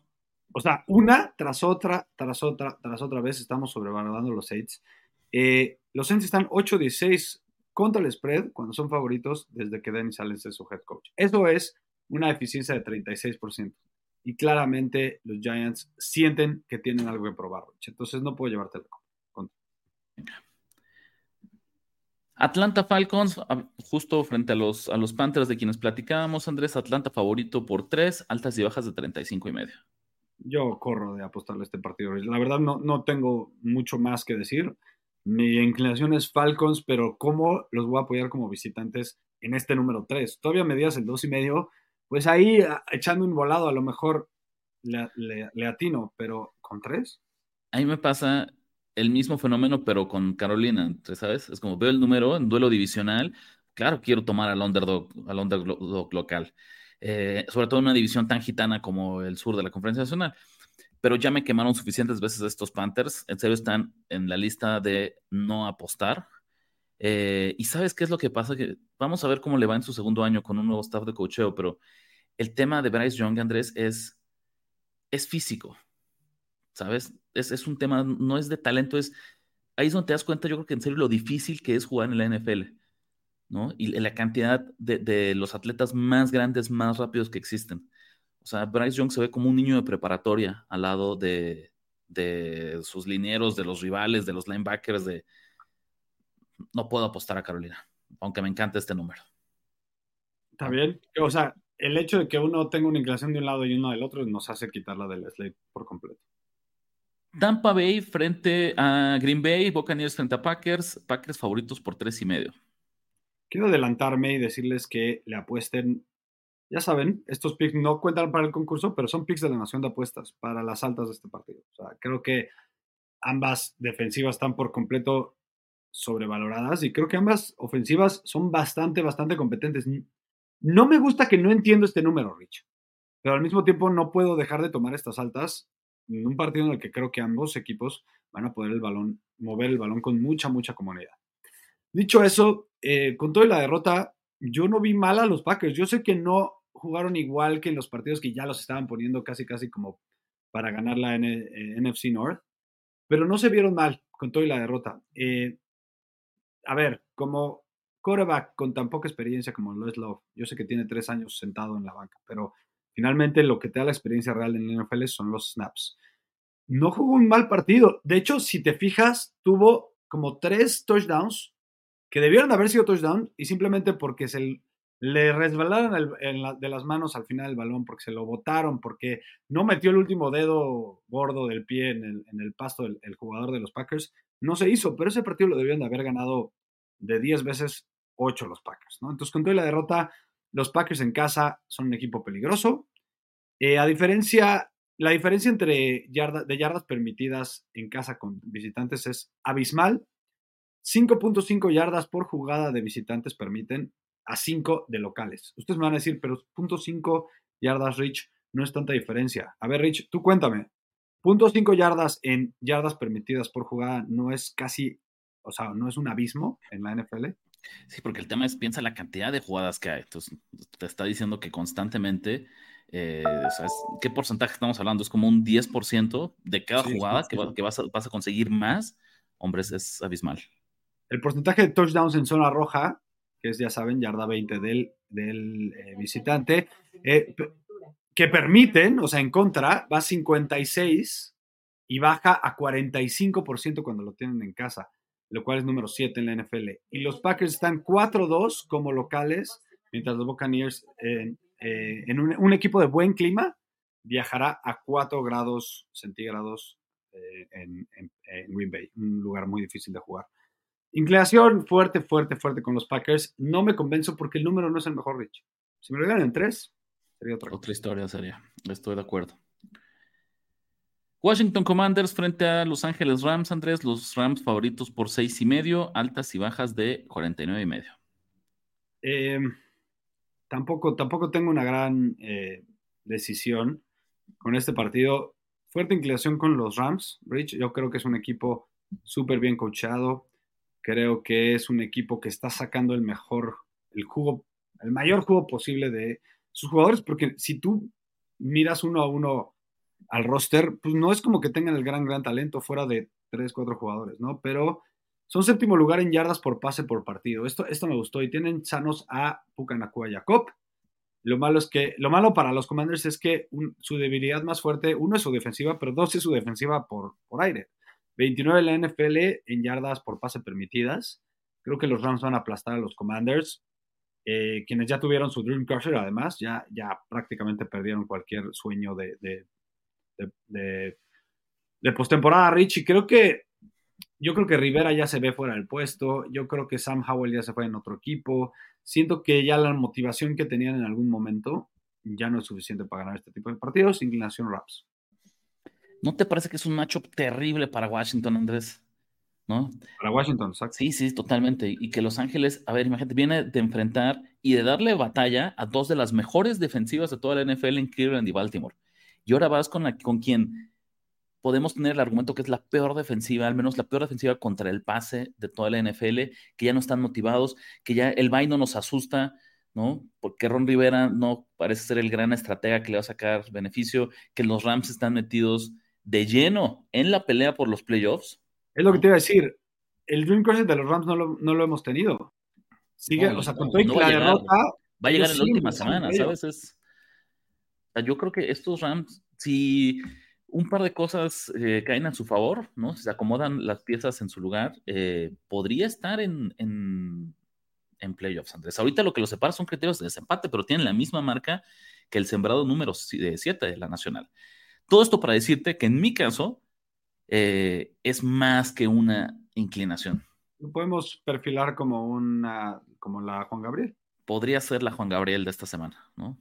o sea, una tras otra, tras otra, tras otra vez estamos sobrevalorando los Saints. Eh, los Saints están 8-16 contra el spread cuando son favoritos desde que Dennis Allen es su head coach. Eso es una eficiencia de 36%. Y claramente los Giants sienten que tienen algo que probar, Entonces no puedo llevarte la contra. Atlanta Falcons, ah, justo frente a los, a los Panthers de quienes platicábamos, Andrés, Atlanta favorito por 3, altas y bajas de 35 y medio. Yo corro de apostarle a este partido. La verdad no, no tengo mucho más que decir. Mi inclinación es Falcons, pero ¿cómo los voy a apoyar como visitantes en este número 3? Todavía medidas el 2 y medio, pues ahí ah, echando un volado a lo mejor le, atino, pero ¿con 3? A mí me pasa el mismo fenómeno, pero con Carolina, ¿sabes? Es como veo el número en duelo divisional, claro, quiero tomar al underdog, al underdog local, eh, sobre todo en una división tan gitana como el sur de la Conferencia Nacional pero ya me quemaron suficientes veces estos Panthers. En serio están en la lista de no apostar. Eh, y sabes qué es lo que pasa? Que vamos a ver cómo le va en su segundo año con un nuevo staff de cocheo, pero el tema de Bryce Young, Andrés, es, es físico. ¿Sabes? Es, es un tema, no es de talento, es ahí es donde te das cuenta, yo creo que en serio lo difícil que es jugar en la NFL, ¿no? Y la cantidad de, de los atletas más grandes, más rápidos que existen. O sea, Bryce Young se ve como un niño de preparatoria al lado de, sus linieros, de los rivales, de los linebackers, de... No puedo apostar a Carolina, aunque me encanta este número. Está bien. O sea, el hecho de que uno tenga una inclinación de un lado y uno del otro nos hace quitarla del slate por completo. Tampa Bay frente a Green Bay, Buccaneers frente a Packers, Packers favoritos por tres y medio. Quiero adelantarme y decirles que le apuesten ya saben, estos picks no cuentan para el concurso, pero son picks de la Nación de Apuestas para las altas de este partido. Creo que ambas defensivas están por completo sobrevaloradas y creo que ambas ofensivas son bastante, bastante competentes. No me gusta que no entiendo este número, Rich, pero al mismo tiempo no puedo dejar de tomar estas altas en un partido en el que creo que ambos equipos van a poder el balón, mover el balón con mucha, mucha comodidad. Dicho eso, eh, con toda la derrota, yo no vi mal a los Packers. Yo sé que no jugaron igual que en los partidos que ya los estaban poniendo casi, casi como para ganar la NFC eh, North, pero no se vieron mal con todo y la derrota. Eh, a ver, como quarterback con tan poca experiencia como lo es Love, yo sé que tiene tres años sentado en la banca, pero finalmente lo que te da la experiencia real en la NFL son los snaps. No jugó un mal partido. De hecho, si te fijas, tuvo como tres touchdowns que debieron haber sido touchdowns y simplemente porque el le resbalaron de las manos al final del balón porque se lo botaron, porque no metió el último dedo gordo del pie en el, pasto el, jugador de los Packers. No se hizo, pero ese partido lo debían de haber ganado de 10 veces 8 los Packers, ¿no? Entonces, con toda la derrota, los Packers en casa son un equipo peligroso. Eh, a diferencia, la diferencia entre de yardas permitidas en casa con visitantes es abismal. 5.5 yardas por jugada de visitantes permiten a 5 de locales. Ustedes me van a decir, pero .5 yardas, Rich, no es tanta diferencia. A ver, Rich, tú cuéntame. .5 yardas en yardas permitidas por jugada no es casi, o sea, no es un abismo en la NFL. Sí, porque el tema es, piensa la cantidad de jugadas que hay. Entonces, te está diciendo que constantemente, eh, ¿sabes? ¿qué porcentaje estamos hablando? Es como un 10% de cada jugada que, vas, a, conseguir más. Hombres, es abismal. El porcentaje de touchdowns en zona roja, que es, ya saben, yarda 20 del, del eh, visitante, eh, que permiten, o sea, en contra, va a 56 y baja a 45% cuando lo tienen en casa, lo cual es número 7 en la NFL. Y los Packers están 4-2 como locales, mientras los Buccaneers en, eh, un, equipo de buen clima viajará a 4 grados centígrados en, en, Green Bay, un lugar muy difícil de jugar. Inclinación fuerte, fuerte, fuerte con los Packers. No me convenzo porque el número no es el mejor, Rich. Si me lo dieran en 3, otra, historia sería. Estoy de acuerdo. Washington Commanders frente a Los Ángeles Rams, Andrés. Los Rams favoritos por seis y medio, altas y bajas de 49 y medio. Em, tampoco, tampoco tengo una gran eh, decisión con este partido. Fuerte inclinación con los Rams, Rich. Yo creo que es un equipo súper bien coachado. Creo que es un equipo que está sacando el mejor, el jugo, el mayor jugo posible de, sus jugadores, porque si tú miras uno a uno al roster, pues no es como que tengan el gran, gran talento fuera de tres, cuatro jugadores, ¿no? Pero son séptimo lugar en yardas por pase por partido. Esto, esto me gustó. Y tienen sanos a Pucanacua y. Lo malo es que, lo malo para los Commanders es que su debilidad más fuerte, uno es su defensiva, pero dos es su defensiva por, por aire. 29 en la NFL en yardas por pase permitidas. Creo que los Rams van a aplastar a los Commanders. Eh, quienes ya tuvieron su Dream Crusher, además, ya, ya prácticamente perdieron cualquier sueño de, de, de, postemporada, Rich. Y creo que yo creo que Rivera ya se ve fuera del puesto. Yo creo que Sam Howell ya se fue en otro equipo. Siento que ya la motivación que tenían en algún momento ya no es suficiente para ganar este tipo de partidos. Inclinación Raps. ¿No te parece que es un matchup terrible para Washington, Andrés? Para Washington, Sí, sí, totalmente. Y que Los Ángeles, a ver, imagínate, viene de enfrentar y de darle batalla a dos de las mejores defensivas de toda la NFL en Cleveland y Baltimore. Y ahora vas con, la, con quien podemos tener el argumento que es la peor defensiva, al menos la peor defensiva contra el pase de toda la NFL, que ya no están motivados, que ya el no nos asusta, ¿no? Porque Ron Rivera no parece ser el gran estratega que le va a sacar beneficio, que los Rams están metidos de lleno en la pelea por los playoffs es lo que te iba a decir. El Dream Crusher de los Rams no lo, hemos tenido. Sigue, o sea, con la derrota. Va a llegar en la última semana, ¿sabes? yo creo que estos Rams, si un par de cosas eh, caen a su favor, ¿no? Si se acomodan las piezas en su lugar, eh, podría estar en, en, en, playoffs, Andrés. Ahorita lo que los separa son criterios de desempate, pero tienen la misma marca que el sembrado número 7 de la Nacional. Todo esto para decirte que en mi caso, eh, es más que una inclinación. Lo podemos perfilar como una, como la Juan Gabriel. Podría ser la Juan Gabriel de esta semana, ¿no?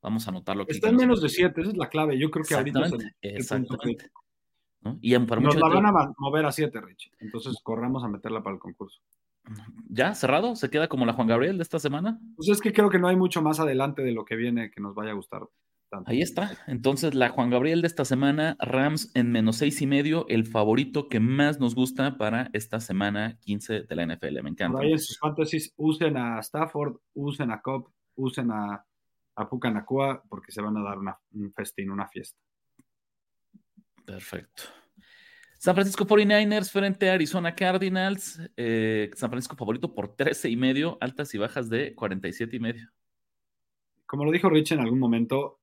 Vamos a anotarlo aquí. Está en menos de 7, esa es la clave. Yo creo que ahorita es el, exactamente. Y para Nos la van a mover a 7, Rich. Entonces corramos a meterla para el concurso. ¿Ya? ¿Cerrado? ¿Se queda como la Juan Gabriel de esta semana? Pues es que creo que no hay mucho más adelante de lo que viene que nos vaya a gustar. Ahí está. Entonces, la Juan Gabriel de esta semana, Rams en menos seis y medio, el favorito que más nos gusta para esta semana 15 de la NFL. Me encanta. ahí en sus fantasies usen a Stafford, usen a Cobb, usen a, a Pucanacua, porque se van a dar un festín, una fiesta. Perfecto. San Francisco 49ers frente a Arizona Cardinals. Eh, San Francisco favorito por 13 y medio, altas y bajas de 47 y medio. Como lo dijo Rich en algún momento,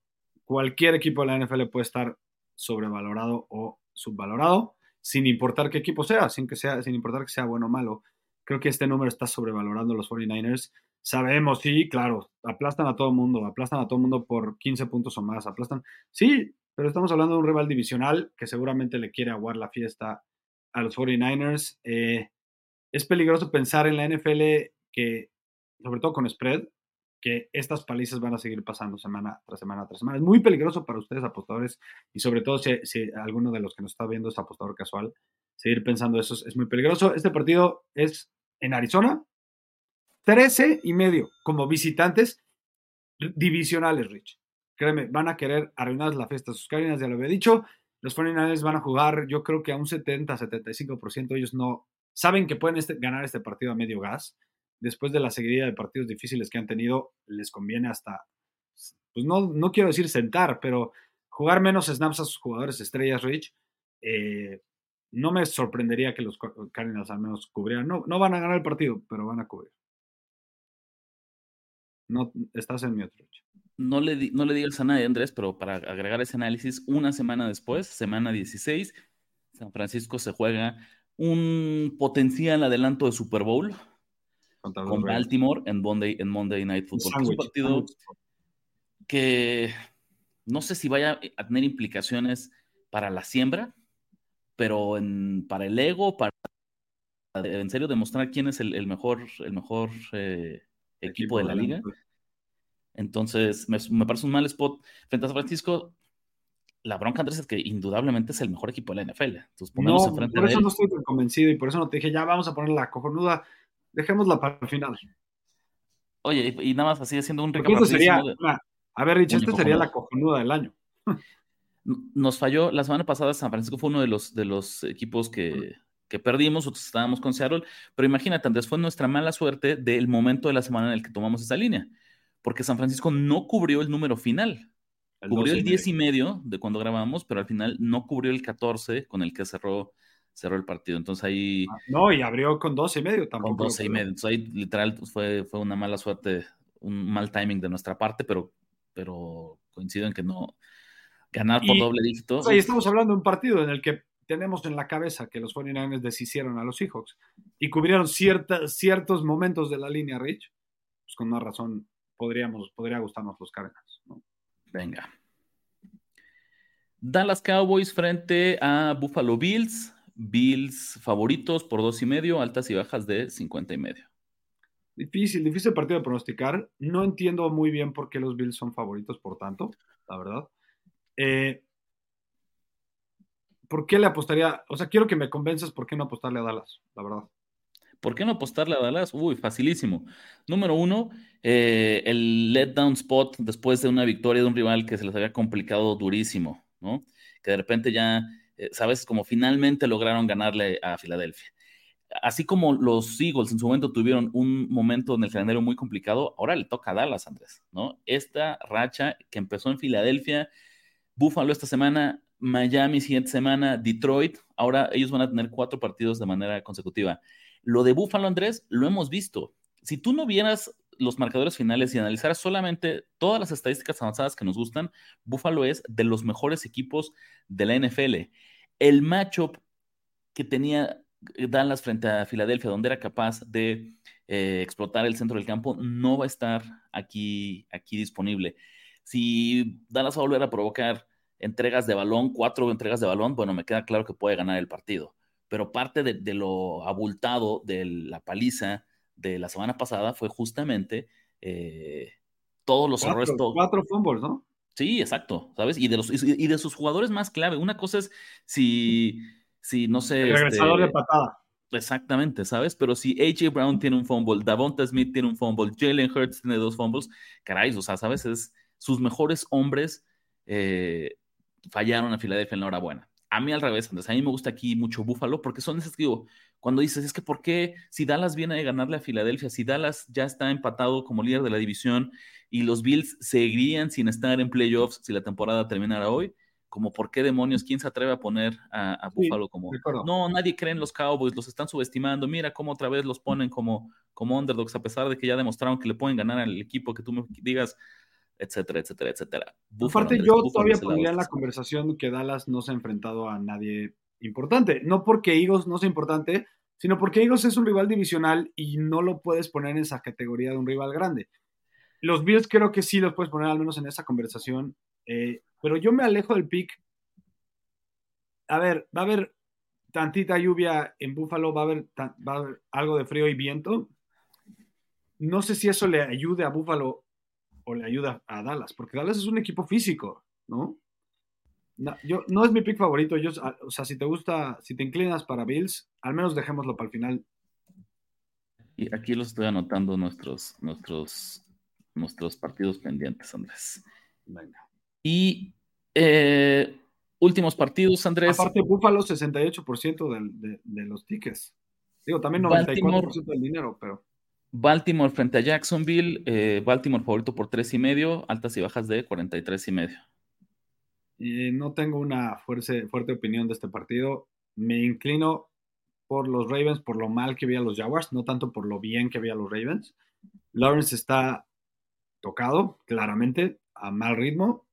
cualquier equipo de la NFL puede estar sobrevalorado o subvalorado, sin importar qué equipo sea, sin, que sea, sin importar que sea bueno o malo. Creo que este número está sobrevalorando los 49ers. Sabemos, sí, claro, aplastan a todo mundo, aplastan a todo mundo por 15 puntos o más, aplastan. Sí, pero estamos hablando de un rival divisional que seguramente le quiere aguar la fiesta a los 49ers. Eh, es peligroso pensar en la NFL que, sobre todo con spread, que estas palizas van a seguir pasando semana tras semana tras semana. Es muy peligroso para ustedes, apostadores, y sobre todo si, alguno de los que nos está viendo es apostador casual, seguir pensando eso es, muy peligroso. Este partido es en Arizona, 13 y medio como visitantes divisionales, Rich. Créeme, van a querer arruinar la fiesta. Sus carinas ya lo había dicho. Los 49ers van a jugar, yo creo que a un 70-75%. Ellos no saben que pueden este, ganar este partido a medio gas. Después de la seguidilla de partidos difíciles que han tenido, les conviene hasta, pues no, no quiero decir sentar, pero jugar menos snaps a sus jugadores estrellas, Rich. Eh, no me sorprendería que los Cardinals al menos cubrieran. No, no van a ganar el partido, pero van a cubrir. No, estás en mi otro. No le, no le digas a nadie, Andrés, pero para agregar ese análisis, una semana después, semana 16, San Francisco se juega un potencial adelanto de Super Bowl con Baltimore en Monday, en Monday Night Football. Es un partido que no sé si vaya a tener implicaciones para la siembra, pero en, para el ego, para en serio demostrar quién es el, mejor, el mejor eh, equipo, de la liga. Entonces, me, parece un mal spot. Frente a San Francisco, la bronca, Andrés, es que indudablemente es el mejor equipo de la NFL. Entonces, no, por eso no estoy tan convencido y por eso no te dije, ya vamos a poner la cojonuda, dejémosla para el final. Oye, y, nada más así haciendo un recap. sería, a ver, Rich, esta sería la cojonuda del año. Nos falló, la semana pasada San Francisco fue uno de los, de los equipos que, que perdimos, nosotros estábamos con Seattle, pero imagínate, Andrés, fue nuestra mala suerte del momento de la semana en el que tomamos esa línea porque San Francisco no cubrió el número final. cubrió el 10 y medio de cuando grabamos, pero al final no cubrió el 14 con el que cerró, cerró el partido. Entonces ahí. Ah, no, y abrió con 12 y medio tampoco. Con 12 y medio. Entonces ahí literal pues, fue, fue una mala suerte, un mal timing de nuestra parte, pero, pero coincido en que no. Ganar por doble dígito. ahí estamos hablando de un partido en el que tenemos en la cabeza que los 49ers deshicieron a los Seahawks y cubrieron ciertos momentos de la línea Rich, pues con una razón podríamos, podría gustarnos los Cardinals. Venga. Dallas Cowboys frente a Buffalo Bills. Bills favoritos por dos y medio, altas y bajas de 50 y medio. Difícil, difícil partido de pronosticar. No entiendo muy bien por qué los Bills son favoritos, por tanto, la verdad. Eh, ¿Por qué le apostaría? O sea, quiero que me convenzas por qué no apostarle a Dallas, la verdad. ¿Por qué no apostarle a Dallas? Uy, facilísimo. Número uno, eh, el letdown spot después de una victoria de un rival que se les había complicado durísimo, ¿no? Que de repente ya, sabes, como finalmente lograron ganarle a Filadelfia. Así como los Eagles en su momento tuvieron un momento en el calendario muy complicado, ahora le toca a Dallas, Andrés, ¿no? Esta racha que empezó en Filadelfia, Buffalo esta semana, Miami siguiente semana, Detroit, ahora ellos van a tener cuatro partidos de manera consecutiva. Lo de Buffalo, Andrés, lo hemos visto. Si tú no vieras los marcadores finales y analizaras solamente todas las estadísticas avanzadas que nos gustan, Buffalo es de los mejores equipos de la NFL. El matchup que tenía Dallas frente a Filadelfia, donde era capaz de eh, explotar el centro del campo, no va a estar aquí, aquí disponible. Si Dallas va a volver a provocar entregas de balón, cuatro entregas de balón, bueno, me queda claro que puede ganar el partido pero parte de, lo abultado de la paliza de la semana pasada fue justamente eh, todos los errores. Cuatro fumbles, ¿no? Sí, exacto, ¿sabes? Y de, los, y de sus jugadores más clave. Una cosa es si, si no sé. El regresador de este, patada. Exactamente, ¿sabes? Pero si AJ Brown tiene un fumble, Davonta Smith tiene un fumble, Jalen Hurts tiene dos fumbles, caray, o sea, ¿sabes? Es, sus mejores hombres eh, fallaron a Filadelfia en la hora buena. A mí al revés, Andrés, a mí me gusta aquí mucho Búfalo porque son esas que digo, cuando dices, es que ¿por qué si Dallas viene a ganarle a Filadelfia, si Dallas ya está empatado como líder de la división y los Bills seguirían sin estar en playoffs si la temporada terminara hoy? Como por qué demonios, ¿quién se atreve a poner a, Búfalo como... No, nadie cree en los Cowboys, los están subestimando, mira cómo otra vez los ponen como, como underdogs, a pesar de que ya demostraron que le pueden ganar al equipo que tú me digas, etcétera, etcétera, etcétera. Aparte, yo todavía pondría en la conversación que Dallas no se ha enfrentado a nadie importante. No porque Eagles no sea importante, sino porque Eagles es un rival divisional y no lo puedes poner en esa categoría de un rival grande. Los Bills creo que sí los puedes poner al menos en esa conversación, eh, pero yo me alejo del pick. A ver, va a haber tantita lluvia en Buffalo, va a haber, va a haber algo de frío y viento. no sé si eso le ayude a Buffalo o le ayuda a Dallas, porque Dallas es un equipo físico, ¿no? No, yo, no es mi pick favorito. Yo, o sea, si te gusta, si te inclinas para Bills, al menos dejémoslo para el final. Y aquí los estoy anotando nuestros, nuestros, nuestros partidos pendientes, Andrés. Venga. Y eh, últimos partidos, Andrés. Aparte, Búfalo, 68% de, de, los tickets. Digo, también 94% del dinero, pero. Baltimore frente a Jacksonville, eh, Baltimore favorito por tres y medio, altas y bajas de 43 y medio. No tengo una fuerte, fuerte opinión de este partido. Me inclino por los Ravens, por lo mal que vi a los Jaguars, no tanto por lo bien que vi a los Ravens. Lawrence está tocado, claramente, a mal ritmo.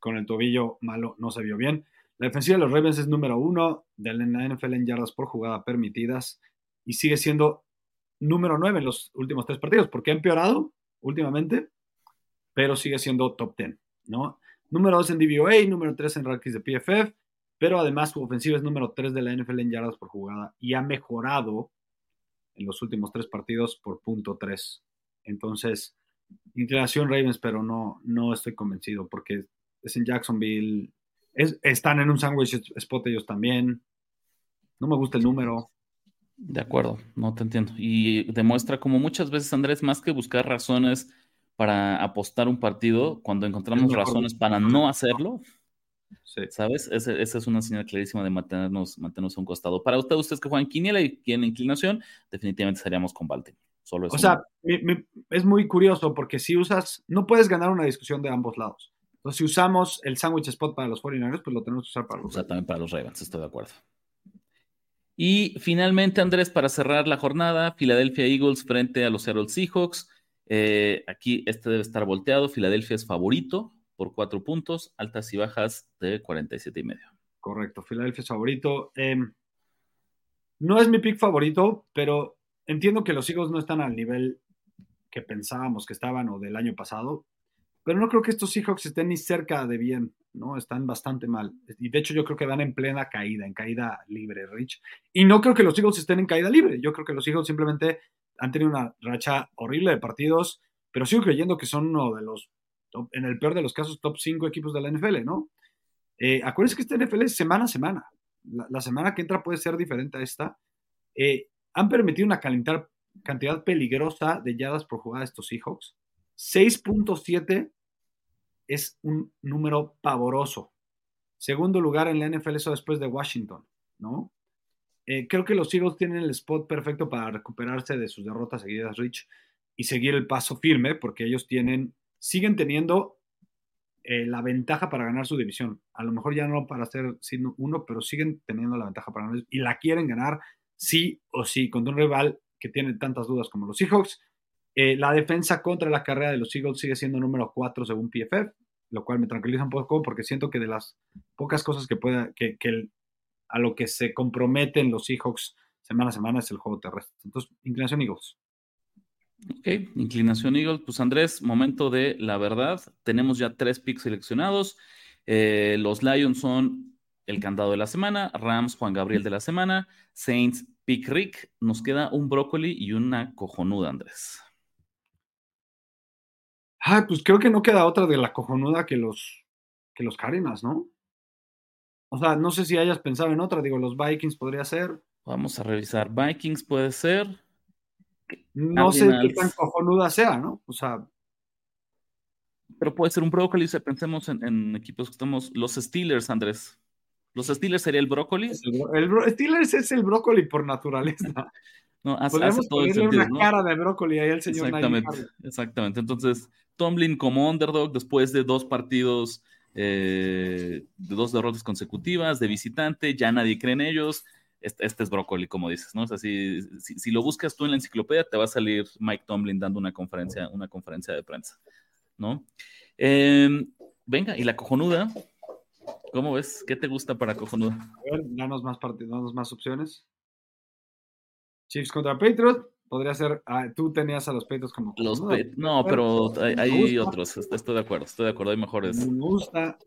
Con el tobillo malo no se vio bien. La defensiva de los Ravens es número uno de la NFL en yardas por jugada permitidas y sigue siendo número 9 en los últimos tres partidos, porque ha empeorado últimamente, pero sigue siendo top 10, ¿no? Número 2 en DVOA, número 3 en rankings de PFF, pero además su ofensiva es número 3 de la NFL en yardas por jugada y ha mejorado en los últimos tres partidos por punto 3. Entonces, inclinación Ravens, pero no, no estoy convencido porque es en Jacksonville, están en un sandwich spot ellos también. No me gusta el número. De acuerdo, no te entiendo. Y demuestra como muchas veces, Andrés, más que buscar razones para apostar un partido, cuando encontramos razones para no hacerlo, ¿sabes? Esa es una señal clarísima de mantenernos, mantenernos a un costado. Para usted, ustedes que juegan quiniela y tienen inclinación, definitivamente estaríamos con Baltimore. Solo o sea, es muy curioso porque si usas, no puedes ganar una discusión de ambos lados. Entonces, si usamos el sandwich spot para los 49ers, pues lo tenemos que usar para los O sea, también para los Ravens, estoy de acuerdo. Y finalmente, Andrés, para cerrar la jornada, Philadelphia Eagles frente a los Seattle Seahawks. Eh, aquí este debe estar volteado. Filadelfia es favorito por cuatro puntos, altas y bajas de 47 y medio. Correcto, Filadelfia es favorito. Em, no es mi pick favorito, pero entiendo que los Eagles no están al nivel que pensábamos que estaban o del año pasado. Pero no creo que estos Seahawks estén ni cerca de bien, ¿no? Están bastante mal. Y de hecho yo creo que van en plena caída, en caída libre, Rich. Y no creo que los Eagles estén en caída libre. Yo creo que los Eagles simplemente han tenido una racha horrible de partidos, pero sigo creyendo que son uno de los, en el peor de los casos, top 5 equipos de la NFL, ¿no? Eh, acuérdense que esta NFL es semana a semana. La, semana que entra puede ser diferente a esta. Eh, han permitido una cantidad peligrosa de yardas por jugada estos Seahawks. 6.7 es un número pavoroso. Segundo lugar en la NFL, eso después de Washington, ¿no? Eh, creo que los Eagles tienen el spot perfecto para recuperarse de sus derrotas seguidas, Rich, y seguir el paso firme, porque ellos tienen, siguen teniendo eh, la ventaja para ganar su división. A lo mejor ya no para ser sino uno, pero siguen teniendo la ventaja para ganar y la quieren ganar sí o sí contra un rival que tiene tantas dudas como los Seahawks eh, la defensa contra la carrera de los Eagles sigue siendo número 4 según PFF, lo cual me tranquiliza un poco porque siento que de las pocas cosas que pueda, que, a lo que se comprometen los Seahawks semana a semana es el juego terrestre. Entonces, inclinación Eagles. Ok, inclinación Eagles. Pues Andrés, momento de la verdad. Tenemos ya tres picks seleccionados. Eh, los Lions son el candado de la semana, Rams, Juan Gabriel de la semana, Saints, Pick Rick. Nos queda un brócoli y una cojonuda, Andrés. Ah, pues creo que no queda otra de la cojonuda que los, que los Cardinals, ¿no? O sea, no sé si hayas pensado en otra, digo, los Vikings podría ser. Vamos a revisar. Vikings puede ser. No sé qué tan cojonuda sea, ¿no? O sea. Pero puede ser un brócoli, si pensemos en, equipos que estamos. Los Steelers, Andrés. ¿Los Steelers sería el brócoli? El, Steelers es el brócoli por naturaleza. No, hace, Podemos todo ponerle una cara de brócoli ahí al señor Exactamente, exactamente. Entonces, Tomlin como underdog después de dos partidos, eh, de dos derrotas consecutivas, de visitante, ya nadie cree en ellos. Este, este es brócoli, como dices, ¿no? O sea, si, si, lo buscas tú en la enciclopedia, te va a salir Mike Tomlin dando una conferencia, una conferencia de prensa, ¿no? Em, venga, y la cojonuda, ¿cómo ves? ¿Qué te gusta para cojonuda? A ver, danos más, danos más opciones. Chiefs contra Patriots. Podría ser, ah, tú tenías a los Patriots como. Los no, pero hay, otros. Estoy de acuerdo, estoy de acuerdo. Hay mejores. Me gusta.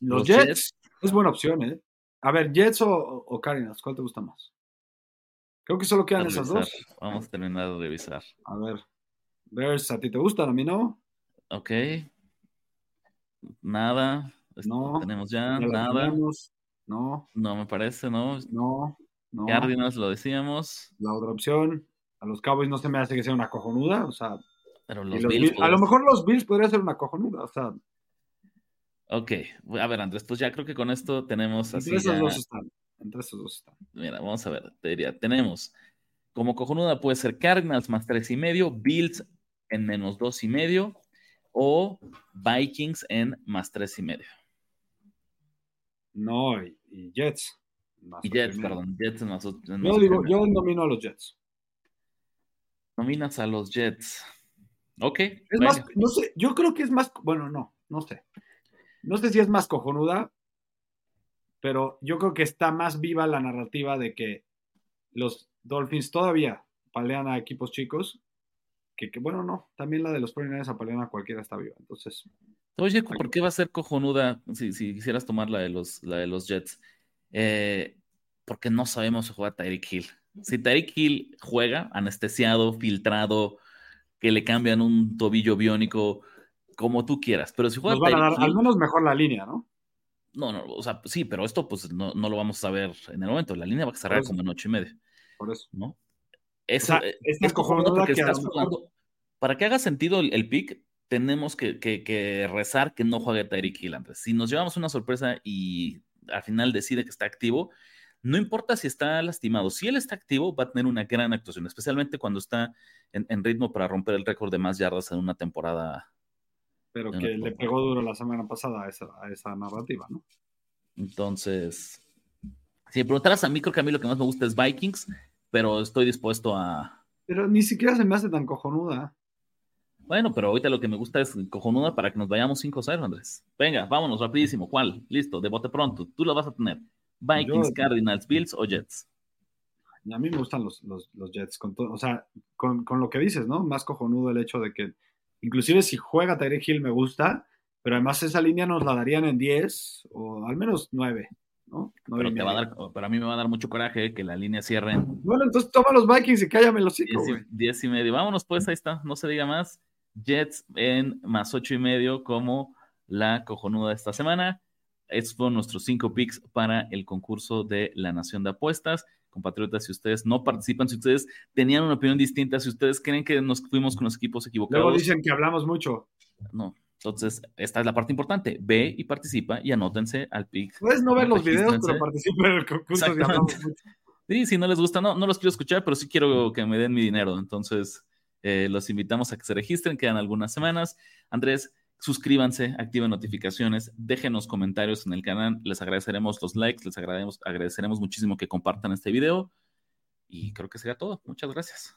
Los, Jets, es buena opción, ¿eh? A ver, Jets o, o Cardinals, ¿cuál te gusta más? Creo que solo quedan esas dos. Vamos a terminar de revisar. A ver. Bears, ¿a ti te gustan? A mí no. Ok. Nada. No. Tenemos ya, nada. No, No me parece, ¿no? no, no. Cardinals lo decíamos, La otra opción. A los Cowboys no se me hace que sea una cojonuda. O sea, pero los los Bills. Bills- a lo pues, mejor los Bills podría ser una cojonuda. O sea, Ok, a ver, Andrés, pues ya creo que con esto tenemos así. entre esos ya- dos están. Entre esos dos están. Mira, vamos a ver, te diría, tenemos como cojonuda puede ser Cardinals más tres y medio, Bills en menos dos y medio o Vikings en más tres y medio. No, y, y Jets. Más Y Jets, perdón, Jets en más, o- en Yo digo, yo domino a los Jets. Nominas a los Jets. Ok, Es bueno, más, no sé, yo creo que es más, bueno, no, no sé. No sé si es más cojonuda, pero yo creo que está más viva la narrativa de que los Dolphins todavía palean a equipos chicos, que, que, bueno, no, también la de los 49ers apalean a cualquiera está viva. Entonces, Oye, ¿por qué va a ser cojonuda si, si quisieras tomar la de los, la de los Jets? Eh, porque no sabemos si juega Tyreek Hill. Si Tyreek Hill juega anestesiado, filtrado, que le cambian un tobillo biónico, como tú quieras, pero si juega nos van a al menos mejor la línea, ¿no? no, no, o sea, sí, pero esto pues no, no lo vamos a saber en el momento. La línea va a cerrar como en ocho y medio, Por eso. ¿no? O Eso, sea, eh, esta es cojonudo cojonuda porque que estás jugando. Para que haga sentido el, el pick, tenemos que, que- que rezar que no juegue Tyreek Hill antes. Si nos llevamos una sorpresa y al final decide que está activo, no importa si está lastimado. Si él está activo, va a tener una gran actuación, especialmente cuando está en, en ritmo para romper el récord de más yardas en una temporada. Pero que le pegó duro la semana pasada a esa, a esa narrativa, ¿no? Entonces, si preguntaras a mí, creo que a mí lo que más me gusta es Vikings, pero estoy dispuesto a, Pero ni siquiera se me hace tan cojonuda. Bueno, pero ahorita lo que me gusta es cojonuda para que nos vayamos 5-0, Andrés. Venga, vámonos rapidísimo. ¿Cuál? Listo, de bote pronto. Tú lo vas a tener. Vikings, Yo- Cardinals, Bills o Jets. A mí me gustan los, los, los Jets, con todo, o sea, con, con lo que dices, ¿no? Más cojonudo el hecho de que, inclusive si juega Tyreek Hill me gusta, pero además esa línea nos la darían en 10 o al menos 9, ¿no? Pero, te va a dar, pero a mí me va a dar mucho coraje que la línea cierre en Bueno, entonces toma los Vikings y cállame los 5, 10 y, güey. 10 y medio. Vámonos, pues, ahí está. No se diga más. Jets en más 8 y medio como la cojonuda de esta semana. Estos fueron nuestros cinco picks para el concurso de la Nación de Apuestas. Compatriotas, si ustedes no participan, si ustedes tenían una opinión distinta, si ustedes creen que nos fuimos con los equipos equivocados, Luego dicen que hablamos mucho. no. Entonces, esta es la parte importante. Ve y participa y anótense al pick. Puedes no ver los videos, pero participa en el concurso si hablamos mucho. Sí, si no les gusta, no, no los quiero escuchar, pero sí quiero que me den mi dinero. Entonces, eh, los invitamos a que se registren, quedan algunas semanas. Andrés, suscríbanse, activen notificaciones, déjenos comentarios en el canal, les agradeceremos los likes, les agradeceremos, agradeceremos muchísimo que compartan este video. Y creo que será todo. Muchas gracias.